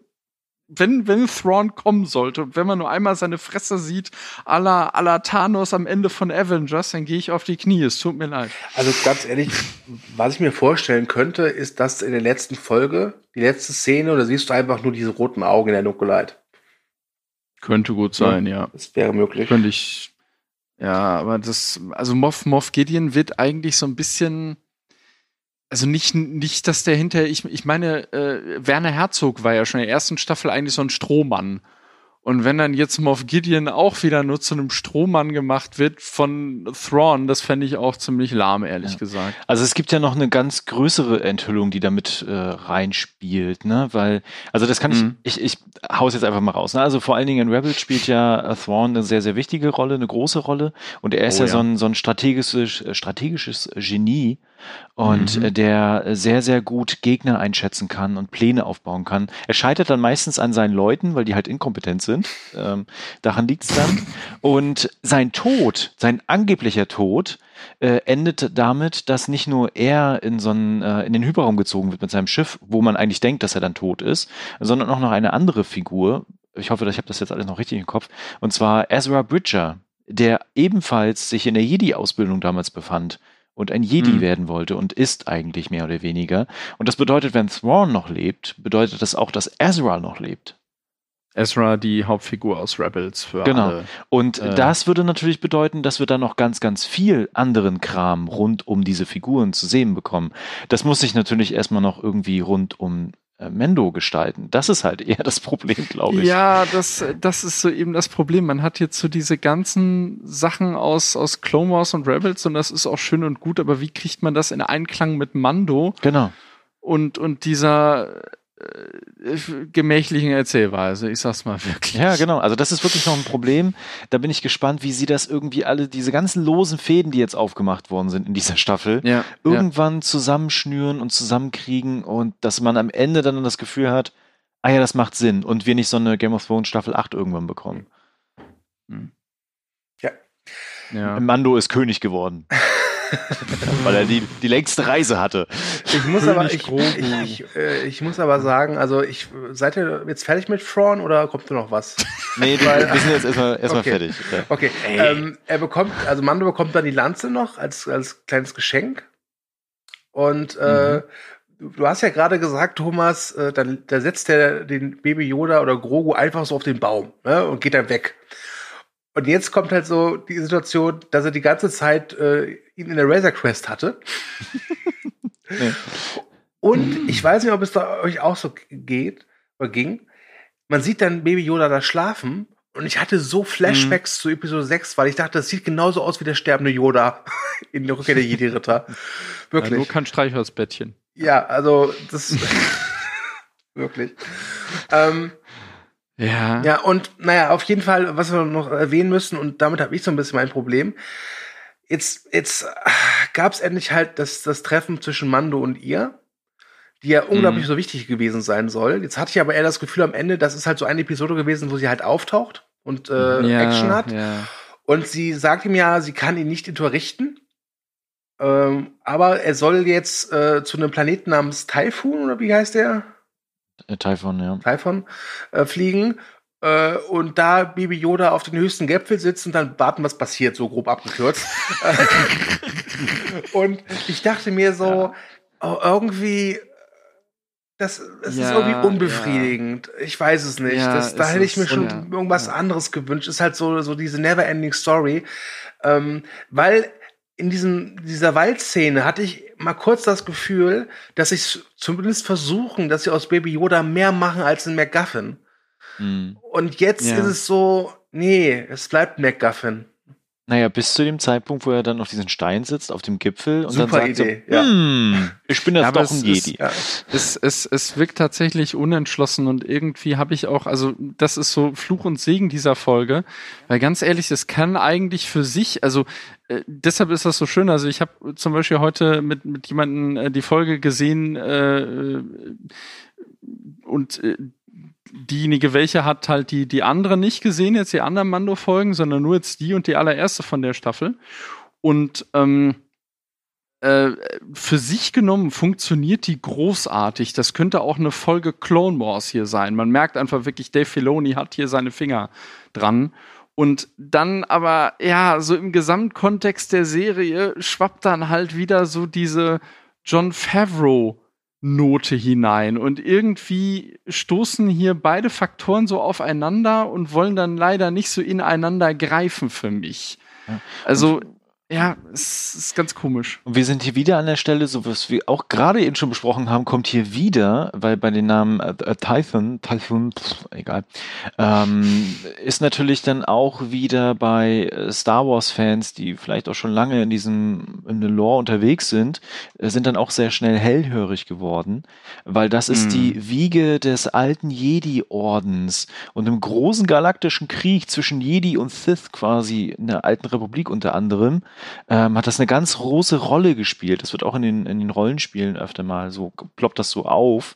wenn, wenn Thrawn kommen sollte und wenn man nur einmal seine Fresse sieht, à la, à la Thanos am Ende von Avengers, dann gehe ich auf die Knie. Es tut mir leid. Also ganz ehrlich, was ich mir vorstellen könnte, ist, dass in der letzten Folge, die letzte Szene, da siehst du einfach nur diese roten Augen in der Dunkelheit. Könnte gut sein, ja. Das wäre möglich. Könnte ich. Ja, aber das, also Moff, Moff Gideon wird eigentlich so ein bisschen, also nicht, nicht, dass der hinter, ich, ich meine, äh, Werner Herzog war ja schon in der ersten Staffel eigentlich so ein Strohmann. Und wenn dann jetzt Moff Gideon auch wieder nur zu einem Strohmann gemacht wird von Thrawn, das fände ich auch ziemlich lahm, ehrlich Ja. gesagt. Also es gibt ja noch eine ganz größere Enthüllung, die damit äh, reinspielt, ne? Weil, also das kann Mhm. ich, ich, ich hau's jetzt einfach mal raus. Ne? Also vor allen Dingen in Rebels spielt ja äh, Thrawn eine sehr, sehr wichtige Rolle, eine große Rolle. Und er ist Oh ja, ja. so ein, so ein strategisches, äh, strategisches Genie und Mhm. äh, der sehr, sehr gut Gegner einschätzen kann und Pläne aufbauen kann. Er scheitert dann meistens an seinen Leuten, weil die halt inkompetent sind. Ähm, daran liegt's dann. Und sein Tod, sein angeblicher Tod, äh, endet damit, dass nicht nur er in so einen, äh, in den Hyperraum gezogen wird mit seinem Schiff, wo man eigentlich denkt, dass er dann tot ist, sondern auch noch eine andere Figur. Ich hoffe, ich habe das jetzt alles noch richtig im Kopf. Und zwar Ezra Bridger, der ebenfalls sich in der Jedi-Ausbildung damals befand und ein Jedi Mhm. werden wollte und ist eigentlich mehr oder weniger. Und das bedeutet, wenn Thrawn noch lebt, bedeutet das auch, dass Ezra noch lebt. Ezra, die Hauptfigur aus Rebels für Genau. alle. Und Äh. das würde natürlich bedeuten, dass wir dann noch ganz, ganz viel anderen Kram rund um diese Figuren zu sehen bekommen. Das muss sich natürlich erstmal noch irgendwie rund um Mendo gestalten. Das ist halt eher das Problem, glaube ich. Ja, das, das ist so eben das Problem. Man hat jetzt so diese ganzen Sachen aus, aus Clone Wars und Rebels und das ist auch schön und gut, aber wie kriegt man das in Einklang mit Mando Genau. und, und dieser, äh, gemächlichen Erzählweise. Ich sag's mal wirklich. Ja, genau. Also das ist wirklich noch ein Problem. Da bin ich gespannt, wie sie das irgendwie alle, diese ganzen losen Fäden, die jetzt aufgemacht worden sind in dieser Staffel, Ja, ja. irgendwann zusammenschnüren und zusammenkriegen und dass man am Ende dann das Gefühl hat, ah ja, das macht Sinn und wir nicht so eine Game of Thrones Staffel 8 irgendwann bekommen. ja. Mando ist König geworden. Weil er die, die längste Reise hatte. Ich muss aber ich, ich, ich, äh, ich muss aber sagen, also ich seid ihr jetzt fertig mit Thrawn oder kommt noch was? Nee, wir Weil- sind jetzt erstmal erstmal Okay. fertig. Ja. Okay, ähm, er bekommt, also Mando bekommt dann die Lanze noch als, als kleines Geschenk. Und äh, du du hast ja gerade gesagt, Thomas, äh, dann, da setzt er den Baby Yoda oder Grogu einfach so auf den Baum ne, und geht dann weg. Und jetzt kommt halt so die Situation, dass er die ganze Zeit äh, ihn in der Razor Quest hatte. Nee. Und ich weiß nicht, ob es da euch auch so geht oder ging. Man sieht dann Baby Yoda da schlafen und ich hatte so Flashbacks zu Episode 6, weil ich dachte, das sieht genauso aus wie der sterbende Yoda in der Rückkehr der Jedi-Ritter. Ja, Wirklich. nur kein Streichholzbettchen. Ja, also das wirklich. Ähm, Ja. ja, und naja, auf jeden Fall, was wir noch erwähnen müssen, und damit habe ich so ein bisschen mein Problem. Jetzt, jetzt gab es endlich halt das, das Treffen zwischen Mando und ihr, die ja unglaublich Mhm. so wichtig gewesen sein soll. Jetzt hatte ich aber eher das Gefühl am Ende, das ist halt so eine Episode gewesen, wo sie halt auftaucht und äh, ja, Action hat. Ja. Und sie sagt ihm ja, sie kann ihn nicht unterrichten. Ähm, aber er soll jetzt äh, zu einem Planeten namens Typhoon, oder wie heißt der? Äh, Typhon, ja. Typhon äh, fliegen äh, und da Baby Yoda auf den höchsten Gipfel sitzt und dann warten, was passiert, so grob abgekürzt. und ich dachte mir so, oh, irgendwie, das, das ist Ja, irgendwie unbefriedigend. Ich weiß es nicht. Ja, das, da hätte ich mir ist- schon ja, irgendwas ja. anderes gewünscht. Ist halt so, so diese never-ending Story. Ähm, weil in diesem, dieser Waldszene hatte ich mal kurz das Gefühl, dass ich zumindest versuchen, dass sie aus Baby Yoda mehr machen als ein MacGuffin. Mhm. Und jetzt Ja. ist es so, nee, es bleibt MacGuffin. Naja, bis zu dem Zeitpunkt, wo er dann auf diesem Stein sitzt, auf dem Gipfel und Super dann sagt Idee, so, ja. hm, ich bin jetzt Ja, doch ein es ist- Jedi. Ja. Es, es, es wirkt tatsächlich unentschlossen und irgendwie habe ich auch, also das ist so Fluch und Segen dieser Folge, weil ganz ehrlich, es kann eigentlich für sich, also äh, deshalb ist das so schön, also ich habe zum Beispiel heute mit, mit jemandem äh, die Folge gesehen äh, und äh, diejenige, welche hat halt die, die andere nicht gesehen, jetzt die anderen Mando-Folgen, sondern nur jetzt die und die allererste von der Staffel. Und ähm, äh, für sich genommen funktioniert die großartig. Das könnte auch eine Folge Clone Wars hier sein. Man merkt einfach wirklich, Dave Filoni hat hier seine Finger dran. Und dann aber, ja, so im Gesamtkontext der Serie schwappt dann halt wieder so diese John Favreau Note hinein. Und irgendwie stoßen hier beide Faktoren so aufeinander und wollen dann leider nicht so ineinander greifen für mich. Ja. Also, ja, es ist ganz komisch. Und wir sind hier wieder an der Stelle, so was wir auch gerade eben schon besprochen haben, kommt hier wieder, weil bei den Namen äh, äh, Typhon, Typhon, pff, egal, ähm, ist natürlich dann auch wieder bei äh, Star Wars Fans, die vielleicht auch schon lange in diesem in der Lore unterwegs sind, äh, sind dann auch sehr schnell hellhörig geworden, weil das ist Mhm. die Wiege des alten Jedi-Ordens und im großen galaktischen Krieg zwischen Jedi und Sith quasi in der alten Republik unter anderem ähm, hat das eine ganz große Rolle gespielt. Das wird auch in den, in den Rollenspielen öfter mal so, ploppt das so auf.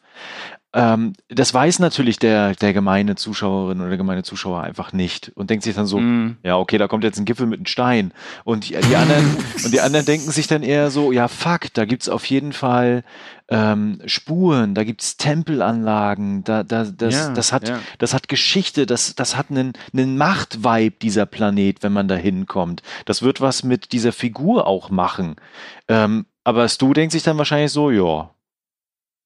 Ähm, das weiß natürlich der, der gemeine Zuschauerin oder der gemeine Zuschauer einfach nicht und denkt sich dann so, Mhm. ja, okay, da kommt jetzt ein Gipfel mit einem Stein. Und die, die anderen, und die anderen denken sich dann eher so, ja, fuck, da gibt's auf jeden Fall ähm, Spuren, da gibt's Tempelanlagen, da, da, das, Ja, das hat, ja. das hat Geschichte, das, das hat einen, einen Machtvibe, dieser Planet, wenn man da hinkommt. Das wird was mit dieser Figur auch machen. Ähm, aber Stu denkt sich dann wahrscheinlich so, ja,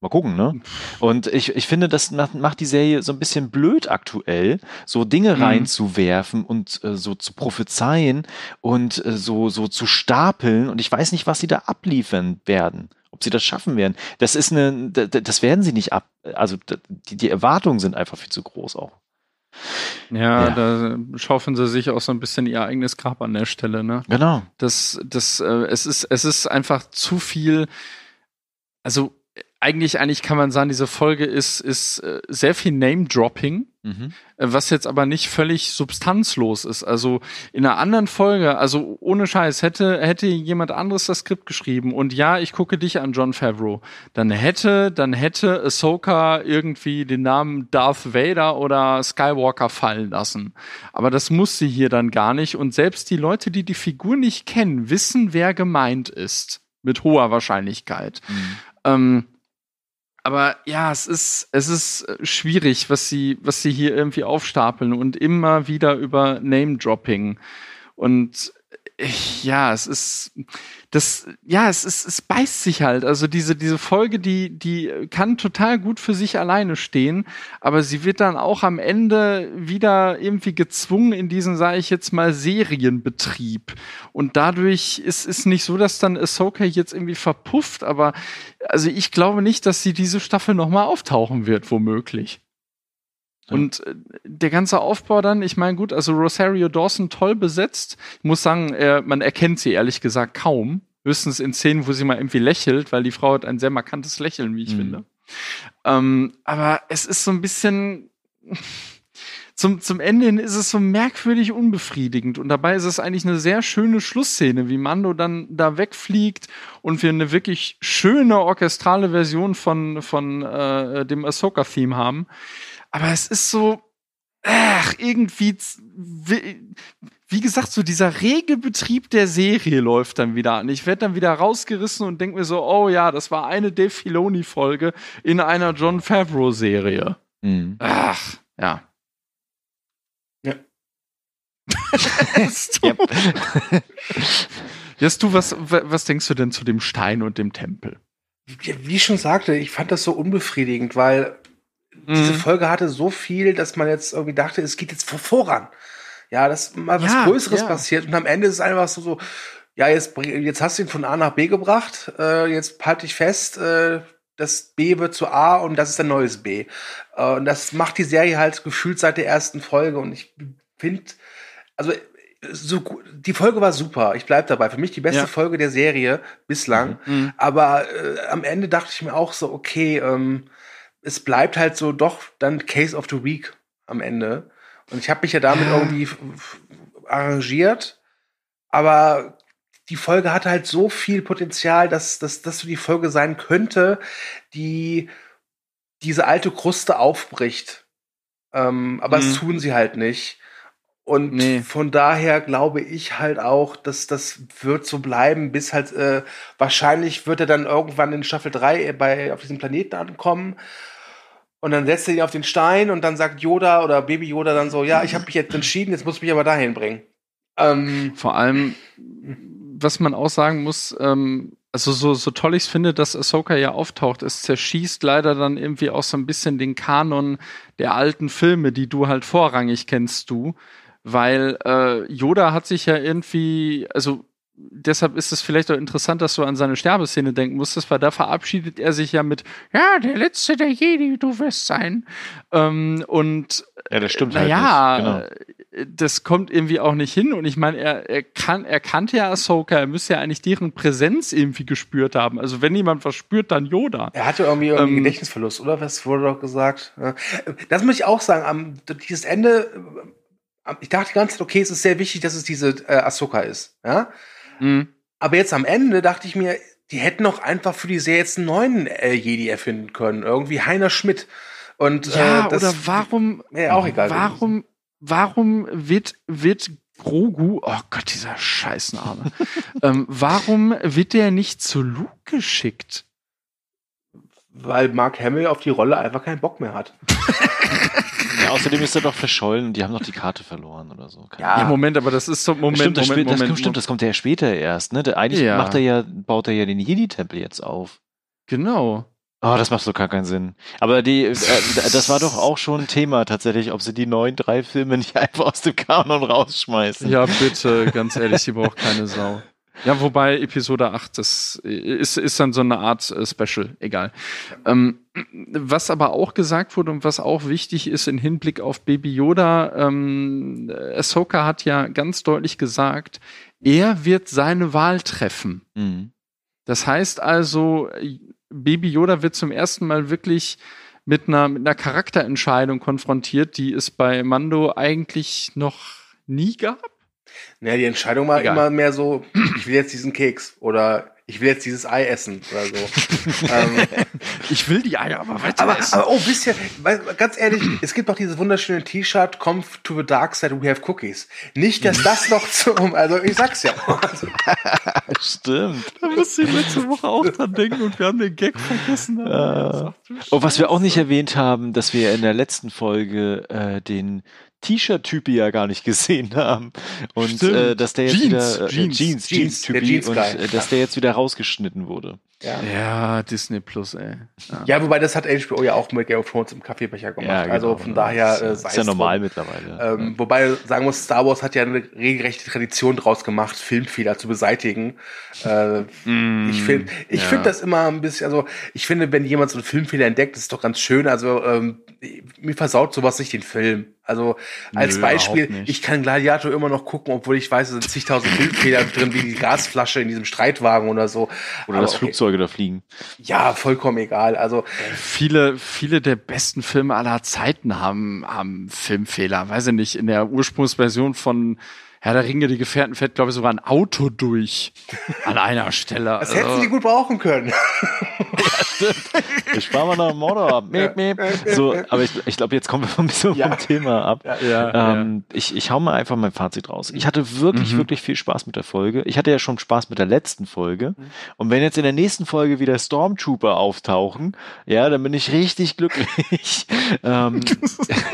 mal gucken, ne? Und ich, ich finde, das macht, die Serie so ein bisschen blöd aktuell, so Dinge Mhm. reinzuwerfen und äh, so zu prophezeien und äh, so, so zu stapeln. Und ich weiß nicht, was sie da abliefern werden. Ob sie das schaffen werden. Das ist eine, das werden sie nicht ab. Also die, die Erwartungen sind einfach viel zu groß auch. Ja, Ja. da schaufeln sie sich auch so ein bisschen ihr eigenes Grab an der Stelle, ne? Genau. Das, das, äh, es ist, es ist einfach zu viel. Also eigentlich, eigentlich kann man sagen, diese Folge ist, ist äh, sehr viel Name-Dropping, Mhm. äh, was jetzt aber nicht völlig substanzlos ist. Also in einer anderen Folge, also ohne Scheiß, hätte, hätte jemand anderes das Skript geschrieben und ja, ich gucke dich an, John Favreau, dann hätte, dann hätte Ahsoka irgendwie den Namen Darth Vader oder Skywalker fallen lassen. Aber das muss sie hier dann gar nicht und selbst die Leute, die die Figur nicht kennen, wissen, wer gemeint ist. Mit hoher Wahrscheinlichkeit. Ähm, aber ja, es ist, es ist äh, schwierig, was sie, was sie hier irgendwie aufstapeln und immer wieder über Name-Dropping. Und ja, es ist, das, ja, es ist, es beißt sich halt. Also diese, diese Folge, die, die kann total gut für sich alleine stehen, aber sie wird dann auch am Ende wieder irgendwie gezwungen in diesen, sage ich jetzt mal, Serienbetrieb. Und dadurch ist es nicht so, dass dann Ahsoka jetzt irgendwie verpufft, aber also ich glaube nicht, dass sie diese Staffel nochmal auftauchen wird, womöglich. Ja. Und äh, der ganze Aufbau dann, ich meine, gut, also Rosario Dawson toll besetzt. Ich muss sagen, er, man erkennt sie ehrlich gesagt kaum. Höchstens in Szenen, wo sie mal irgendwie lächelt, weil die Frau hat ein sehr markantes Lächeln, wie ich Mhm. finde. Ähm, aber es ist so ein bisschen. Zum, zum Ende hin ist es so merkwürdig unbefriedigend. Und dabei ist es eigentlich eine sehr schöne Schlussszene, wie Mando dann da wegfliegt und wir eine wirklich schöne orchestrale Version von, von äh, dem Ahsoka-Theme haben. Aber es ist so, ach, irgendwie, wie, wie gesagt, so dieser rege Betrieb der Serie läuft dann wieder an. Ich werde dann wieder rausgerissen und denke mir so, oh ja, das war eine Dave Filoni-Folge in einer John Favreau-Serie. Mhm. Ach, ja. Ja. Hast du. Hast du was, wa- was denkst du denn zu dem Stein und dem Tempel? Wie wie ich schon sagte, ich fand das so unbefriedigend, weil diese Mhm. Folge hatte so viel, dass man jetzt irgendwie dachte, es geht jetzt vor- voran. Ja, dass mal was Ja, Größeres ja. passiert und am Ende ist es einfach so, so ja, jetzt, jetzt hast du ihn von A nach B gebracht, äh, jetzt halt dich fest, äh, das B wird zu A und das ist ein neues B. Äh, und das macht die Serie halt gefühlt seit der ersten Folge und ich finde, also so, die Folge war super, ich bleib dabei. Für mich die beste Ja. Folge der Serie bislang. Mhm. Aber äh, am Ende dachte ich mir auch so, okay, ähm, es bleibt halt so doch dann Case of the Week am Ende. Und ich habe mich ja damit Ja. irgendwie arrangiert. Aber die Folge hatte halt so viel Potenzial, dass, dass das so die Folge sein könnte, die diese alte Kruste aufbricht. Ähm, aber Mhm. es tun sie halt nicht. Und Nee. von daher glaube ich halt auch, dass das wird so bleiben, bis halt äh, wahrscheinlich wird er dann irgendwann in Staffel 3 bei auf diesem Planeten ankommen. Und dann setzt er ihn auf den Stein und dann sagt Yoda oder Baby Yoda dann so, ja, ich habe mich jetzt entschieden, jetzt muss ich mich aber dahin bringen. Ähm, Vor allem, was man auch sagen muss, ähm, also so, so toll ich es finde, dass Ahsoka ja auftaucht, es zerschießt leider dann irgendwie auch so ein bisschen den Kanon der alten Filme, die du halt vorrangig kennst du, weil äh, Yoda hat sich ja irgendwie, also deshalb ist es vielleicht auch interessant, dass du an seine Sterbeszene denken musstest, weil da verabschiedet er sich ja mit, ja, der letzte der Jedi, du wirst sein. Ähm, und Ja, das stimmt halt naja, nicht. Genau. äh, das kommt irgendwie auch nicht hin. Und ich meine, er, er, kann, er kannte ja Ahsoka, er müsste ja eigentlich deren Präsenz irgendwie gespürt haben. Also wenn jemand was spürt, dann Yoda. Er hatte irgendwie, irgendwie Ähm, Gedächtnisverlust, oder? Was wurde doch gesagt? Das muss ich auch sagen. Am, dieses Ende, äh, ich dachte die ganze Zeit, okay, es ist sehr wichtig, dass es diese äh, Ahsoka ist. Ja? Mhm. Aber jetzt am Ende dachte ich mir, die hätten auch einfach für die Serie jetzt einen neuen äh, Jedi erfinden können. Irgendwie Heiner Schmidt. Und, Ja, äh, das oder warum, wäre auch egal. warum, warum wird, wird Grogu, oh Gott, dieser Scheißname, ähm, warum wird der nicht zu Luke geschickt? Weil Mark Hamill auf die Rolle einfach keinen Bock mehr hat. Ja, außerdem ist er doch verschollen und die haben doch die Karte verloren oder so. Keine Ja. Ja, Moment, aber das ist so, Moment, stimmt, das, Moment, stimmt, das, Moment, stimmt, das kommt ja später erst. Ne? Der- Eigentlich Ja. macht er ja, baut er ja den Jedi-Tempel jetzt auf. Genau. Oh, das macht so gar keinen Sinn. Aber die, äh, das war doch auch schon ein Thema tatsächlich, ob sie die neuen drei Filme nicht einfach aus dem Kanon rausschmeißen. Ja, bitte, ganz ehrlich, die braucht keine Sau. Ja, wobei Episode 8, das ist, ist dann so eine Art äh, Special, egal. Ähm, was aber auch gesagt wurde und was auch wichtig ist im Hinblick auf Baby Yoda, ähm, Ahsoka hat ja ganz deutlich gesagt, er wird seine Wahl treffen. Mhm. Das heißt also, Baby Yoda wird zum ersten Mal wirklich mit einer, mit einer Charakterentscheidung konfrontiert, die es bei Mando eigentlich noch nie gab. Naja, die Entscheidung war Egal. immer mehr so, ich will jetzt diesen Keks oder ich will jetzt dieses Ei essen oder so. ähm, Ich will die Eier aber weiter aber, essen. aber oh, wisst ihr, ganz ehrlich, es gibt doch dieses wunderschöne T-Shirt, Come to the Dark Side, we have cookies. Nicht, dass das noch zum, also ich sag's ja. Stimmt. da musste ich letzte Woche auch dran denken und wir haben den Gag vergessen. Äh, Oh, was wir auch nicht erwähnt haben, dass wir in der letzten Folge äh, den T-Shirt-Typi ja gar nicht gesehen haben. Und äh, dass der jetzt Jeans, wieder äh, Jeans, Jeans, Jeans, Jeans, der Typi Jeans und äh, dass der jetzt wieder rausgeschnitten wurde. Ja. Ja, Disney Plus, ey. ja, wobei das hat HBO ja auch mit Game of Thrones im Kaffeebecher gemacht. also von daher äh, ist, sei ist ja es normal drum. mittlerweile. Ähm, wobei sagen muss, Star Wars hat ja eine regelrechte Tradition draus gemacht, Filmfehler zu beseitigen. Äh, Mm, ich finde, ich ja. finde das immer ein bisschen, also ich finde, wenn jemand so einen Filmfehler entdeckt, das ist doch ganz schön. Also ähm, mir versaut sowas nicht den Film. Also als Nö, Beispiel, ich kann Gladiator immer noch gucken, obwohl ich weiß, es sind zigtausend Filmfehler drin, wie die Gasflasche in diesem Streitwagen oder so. Oder Aber dass okay. Flugzeuge da fliegen. Ja, vollkommen egal. Also Viele, viele der besten Filme aller Zeiten haben, haben Filmfehler. Weiß ich nicht, in der Ursprungsversion von Herr der Ringe, die Gefährten fährt, glaube ich, sogar ein Auto durch. An einer Stelle. das hätten sie gut brauchen können. Ich spare mal noch einen Motor ab. Miep, miep. So, aber ich, ich glaube, jetzt kommen wir ein bisschen Ja. vom Thema ab. ja, Ähm, ich, ich hau mal einfach mein Fazit raus. Ich hatte wirklich, Mhm. wirklich viel Spaß mit der Folge. Ich hatte ja schon Spaß mit der letzten Folge. Mhm. Und wenn jetzt in der nächsten Folge wieder Stormtrooper auftauchen, ja, dann bin ich richtig glücklich. ähm,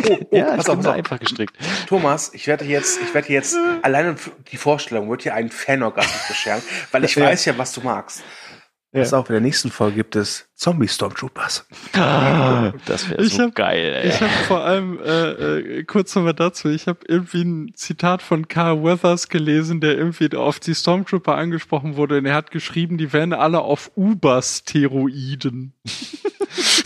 Oh, oh, ja, ich bin auf. einfach gestrickt. Thomas, ich werde jetzt, ich werde jetzt alleine die Vorstellung wird dir einen Fanorgasmus bescheren, weil ich weiß ja, was du magst. Pass auf, in der nächsten Folge gibt es Zombie Stormtroopers. Ah, Das wäre so hab- geil, ey. Ich habe vor allem, äh, äh, kurz nochmal dazu, ich habe irgendwie ein Zitat von Carl Weathers gelesen, der irgendwie auf die Stormtrooper angesprochen wurde und er hat geschrieben, die wären alle auf Uber-Steroiden. das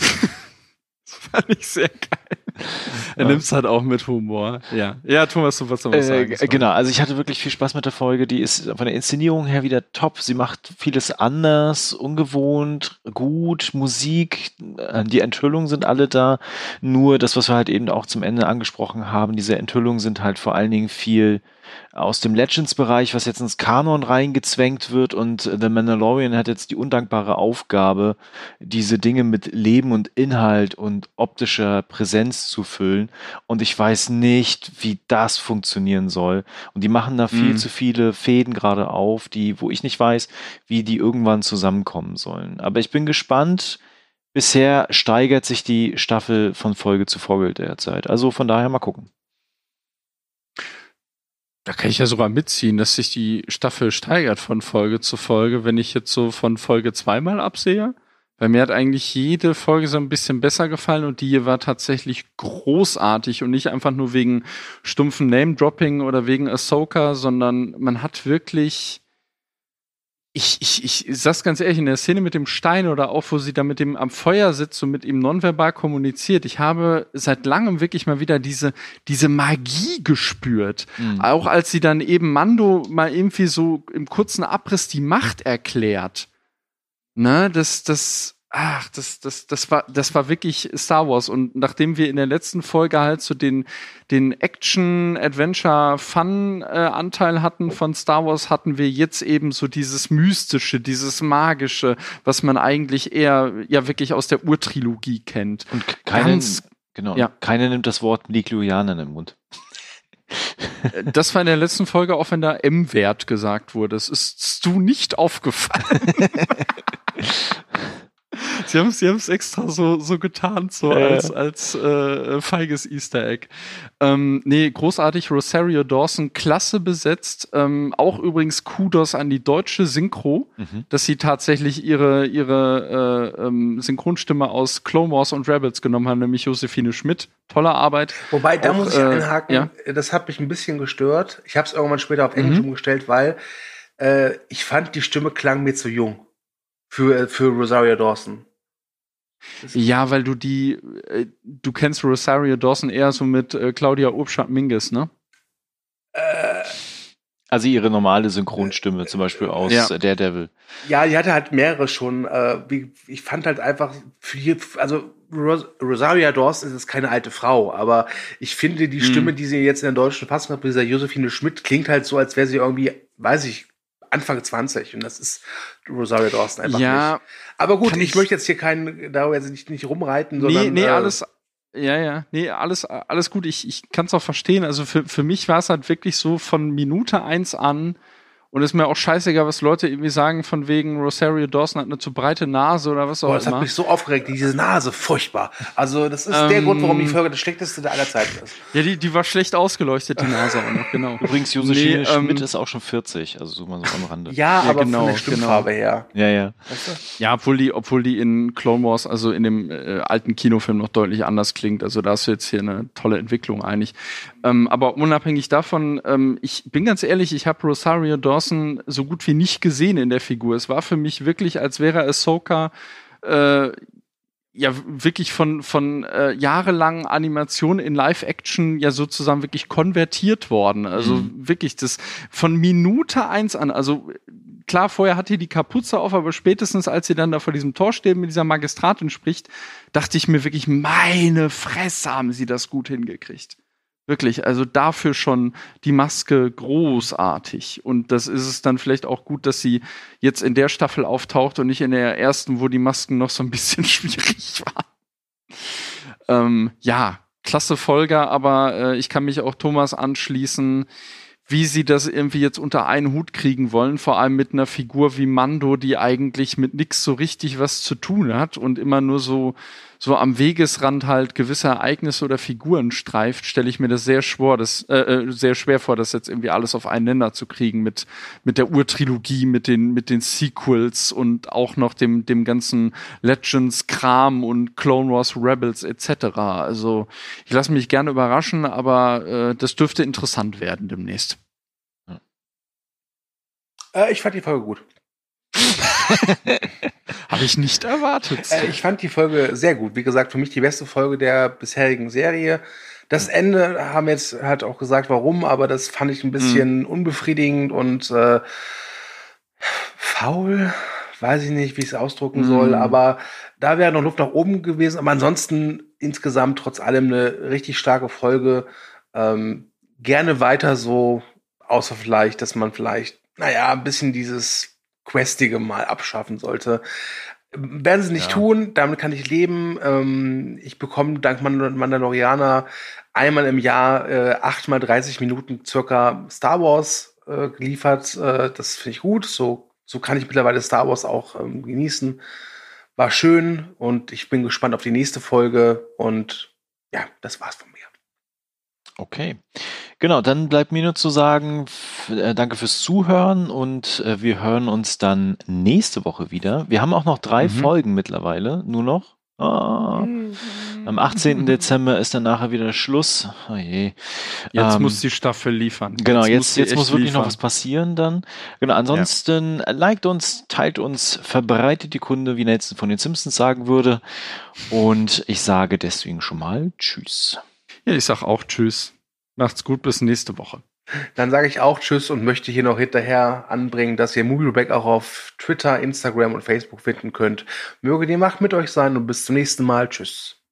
fand ich sehr geil. Er nimmt's halt auch mit Humor. Ja, ja Thomas, du wolltest noch was Äh, sagen. genau, also ich hatte wirklich viel Spaß mit der Folge. Die ist von der Inszenierung her wieder top. Sie macht vieles anders, ungewohnt, gut, Musik, äh, die Enthüllungen sind alle da. Nur das, was wir halt eben auch zum Ende angesprochen haben, diese Enthüllungen sind halt vor allen Dingen viel aus dem Legends-Bereich, was jetzt ins Kanon reingezwängt wird und The Mandalorian hat jetzt die undankbare Aufgabe, diese Dinge mit Leben und Inhalt und optischer Präsenz zu füllen und ich weiß nicht, wie das funktionieren soll und die machen da viel Mhm. zu viele Fäden gerade auf, die, wo ich nicht weiß, wie die irgendwann zusammenkommen sollen. Aber ich bin gespannt. Bisher steigert sich die Staffel von Folge zu Folge derzeit. Also von daher mal gucken. Da kann ich ja sogar mitziehen, dass sich die Staffel steigert von Folge zu Folge, wenn ich jetzt so von Folge zweimal absehe. Weil mir hat eigentlich jede Folge so ein bisschen besser gefallen und die hier war tatsächlich großartig und nicht einfach nur wegen stumpfen Name-Dropping oder wegen Ahsoka, sondern man hat wirklich ich, ich, ich sag's ganz ehrlich, in der Szene mit dem Stein oder auch, wo sie da mit dem am Feuer sitzt und mit ihm nonverbal kommuniziert, ich habe seit langem wirklich mal wieder diese, diese Magie gespürt. Mhm. Auch als sie dann eben Mando mal irgendwie so im kurzen Abriss die Macht erklärt. Ne, das, das, ach, das, das, das war, das war wirklich Star Wars. Und nachdem wir in der letzten Folge halt so den, den Action, Adventure, Fun-Anteil hatten von Star Wars, hatten wir jetzt eben so dieses Mystische, dieses Magische, was man eigentlich eher ja wirklich aus der Urtrilogie kennt. Und keinen, Ganz- genau, ja. keiner nimmt das Wort Mikluianer in den Mund. Äh, Das war in der letzten Folge auch, wenn da M-Wert gesagt wurde. Es ist du nicht aufgefallen. Sie haben es sie haben's extra so, so getan, so ja. als, als äh, feiges Easter Egg. Ähm, nee, großartig. Rosario Dawson, klasse besetzt. Ähm, auch übrigens Kudos an die deutsche Synchro, Mhm. dass sie tatsächlich ihre, ihre äh, ähm, Synchronstimme aus Clone Wars und Rebels genommen haben, nämlich Josephine Schmidt. Tolle Arbeit. Wobei, da Auch, muss ich äh, einhaken, ja. das hat mich ein bisschen gestört. Ich habe es irgendwann später auf Englisch Mhm. umgestellt, weil äh, ich fand, die Stimme klang mir zu jung für, äh, für Rosario Dawson. Ja, weil du die, äh, du kennst Rosario Dawson eher so mit äh, Claudia Obstadt Mingus, ne? Äh, Also ihre normale Synchronstimme, zum Beispiel aus Ja. äh, Daredevil. Ja, die hatte halt mehrere schon. Äh, wie, ich fand halt einfach, viel, also Ros Rosaria Dawson ist keine alte Frau, aber ich finde die Stimme, die sie jetzt in der deutschen Fassung hat, bei dieser Josephine Schmidt, klingt halt so, als wäre sie irgendwie, weiß ich, Anfang 20. Und das ist Rosaria Dawson einfach Ja, nicht. Aber gut, ich, ich- möchte jetzt hier keinen, darüber jetzt nicht, nicht rumreiten, sondern. Nee, nee, äh, alles, ja, ja, nee, alles, alles gut. Ich, ich kann es auch verstehen. Also für, für mich war es halt wirklich so von Minute eins an und ist mir auch scheißegal, was Leute irgendwie sagen, von wegen Rosario Dawson hat eine zu breite Nase oder was auch Boah, das hat immer. mich so aufgeregt, diese Nase, furchtbar. Also, das ist der Ähm, Grund, warum die Folge das schlechteste der aller Zeiten ist. Ja, die, die war schlecht ausgeleuchtet, die Nase auch noch, genau. Übrigens, Josephine Nee, ähm, Schmidt ist auch schon 40, also so mal so am Rande. Ja, Ja, aber genau, von der Stimmfarbe her. Ja, ja. Weißt du? Ja, obwohl die, obwohl die in Clone Wars, also in dem äh, alten Kinofilm noch deutlich anders klingt. Also da hast du jetzt hier eine tolle Entwicklung eigentlich. Ähm, aber unabhängig davon, ähm, ich bin ganz ehrlich, ich habe Rosario Dawson so gut wie nicht gesehen in der Figur. Es war für mich wirklich, als wäre Ahsoka äh, ja wirklich von von äh, jahrelangen Animation in Live-Action ja sozusagen wirklich konvertiert worden. Also wirklich das von Minute eins an. Also klar, vorher hat die die Kapuze auf, aber spätestens als sie dann da vor diesem Tor steht mit dieser Magistratin spricht, dachte ich mir wirklich, meine Fresse haben sie das gut hingekriegt. Wirklich, also dafür schon die Maske großartig. Und das ist es dann vielleicht auch gut, dass sie jetzt in der Staffel auftaucht und nicht in der ersten, wo die Masken noch so ein bisschen schwierig waren. Ähm, ja, klasse Folge, aber äh, ich kann mich auch Thomas anschließen, wie sie das irgendwie jetzt unter einen Hut kriegen wollen, vor allem mit einer Figur wie Mando, die eigentlich mit nix so richtig was zu tun hat und immer nur so so am Wegesrand halt gewisse Ereignisse oder Figuren streift, stelle ich mir das sehr schwer, das äh, äh, sehr schwer vor, das jetzt irgendwie alles auf einen Nenner zu kriegen mit mit der Urtrilogie, mit den mit den Sequels und auch noch dem dem ganzen Legends Kram und Clone Wars Rebels etc. Also ich lasse mich gerne überraschen, aber äh, das dürfte interessant werden demnächst. Äh, ich fand die Folge gut. Habe ich nicht erwartet. Äh, ich fand die Folge sehr gut. Wie gesagt, für mich die beste Folge der bisherigen Serie. Das Ende haben jetzt halt auch gesagt, warum, aber das fand ich ein bisschen unbefriedigend und äh, faul. Weiß ich nicht, wie ich es ausdrücken Mm. soll, aber da wäre noch Luft nach oben gewesen. Aber ansonsten insgesamt trotz allem eine richtig starke Folge. Ähm, gerne weiter so, außer vielleicht, dass man vielleicht, naja, ein bisschen dieses Questige mal abschaffen sollte. Werden sie nicht Ja. tun, damit kann ich leben. Ähm, ich bekomme dank Mandal- Mandalorianer einmal im Jahr äh, acht mal 30 Minuten circa Star Wars äh, geliefert. Äh, das finde ich gut. So, so kann ich mittlerweile Star Wars auch ähm, genießen. War schön und ich bin gespannt auf die nächste Folge. Und ja, das war's von mir. Okay. Genau, dann bleibt mir nur zu sagen, äh, danke fürs Zuhören und äh, wir hören uns dann nächste Woche wieder. Wir haben auch noch drei Mhm. Folgen mittlerweile, nur noch. Ah. Am 18. Dezember ist dann nachher wieder Schluss. Oh je. Jetzt Ähm, muss die Staffel liefern. Genau, jetzt, jetzt echt muss wirklich noch liefern. was passieren dann. Genau, ansonsten äh, liked uns, teilt uns, verbreitet die Kunde, wie Nelson von den Simpsons sagen würde. Und ich sage deswegen schon mal Tschüss. Ja, ich sag auch Tschüss. Macht's gut, bis nächste Woche. Dann sage ich auch Tschüss und möchte hier noch hinterher anbringen, dass ihr Movieback auch auf Twitter, Instagram und Facebook finden könnt. Möge die Macht mit euch sein und bis zum nächsten Mal. Tschüss.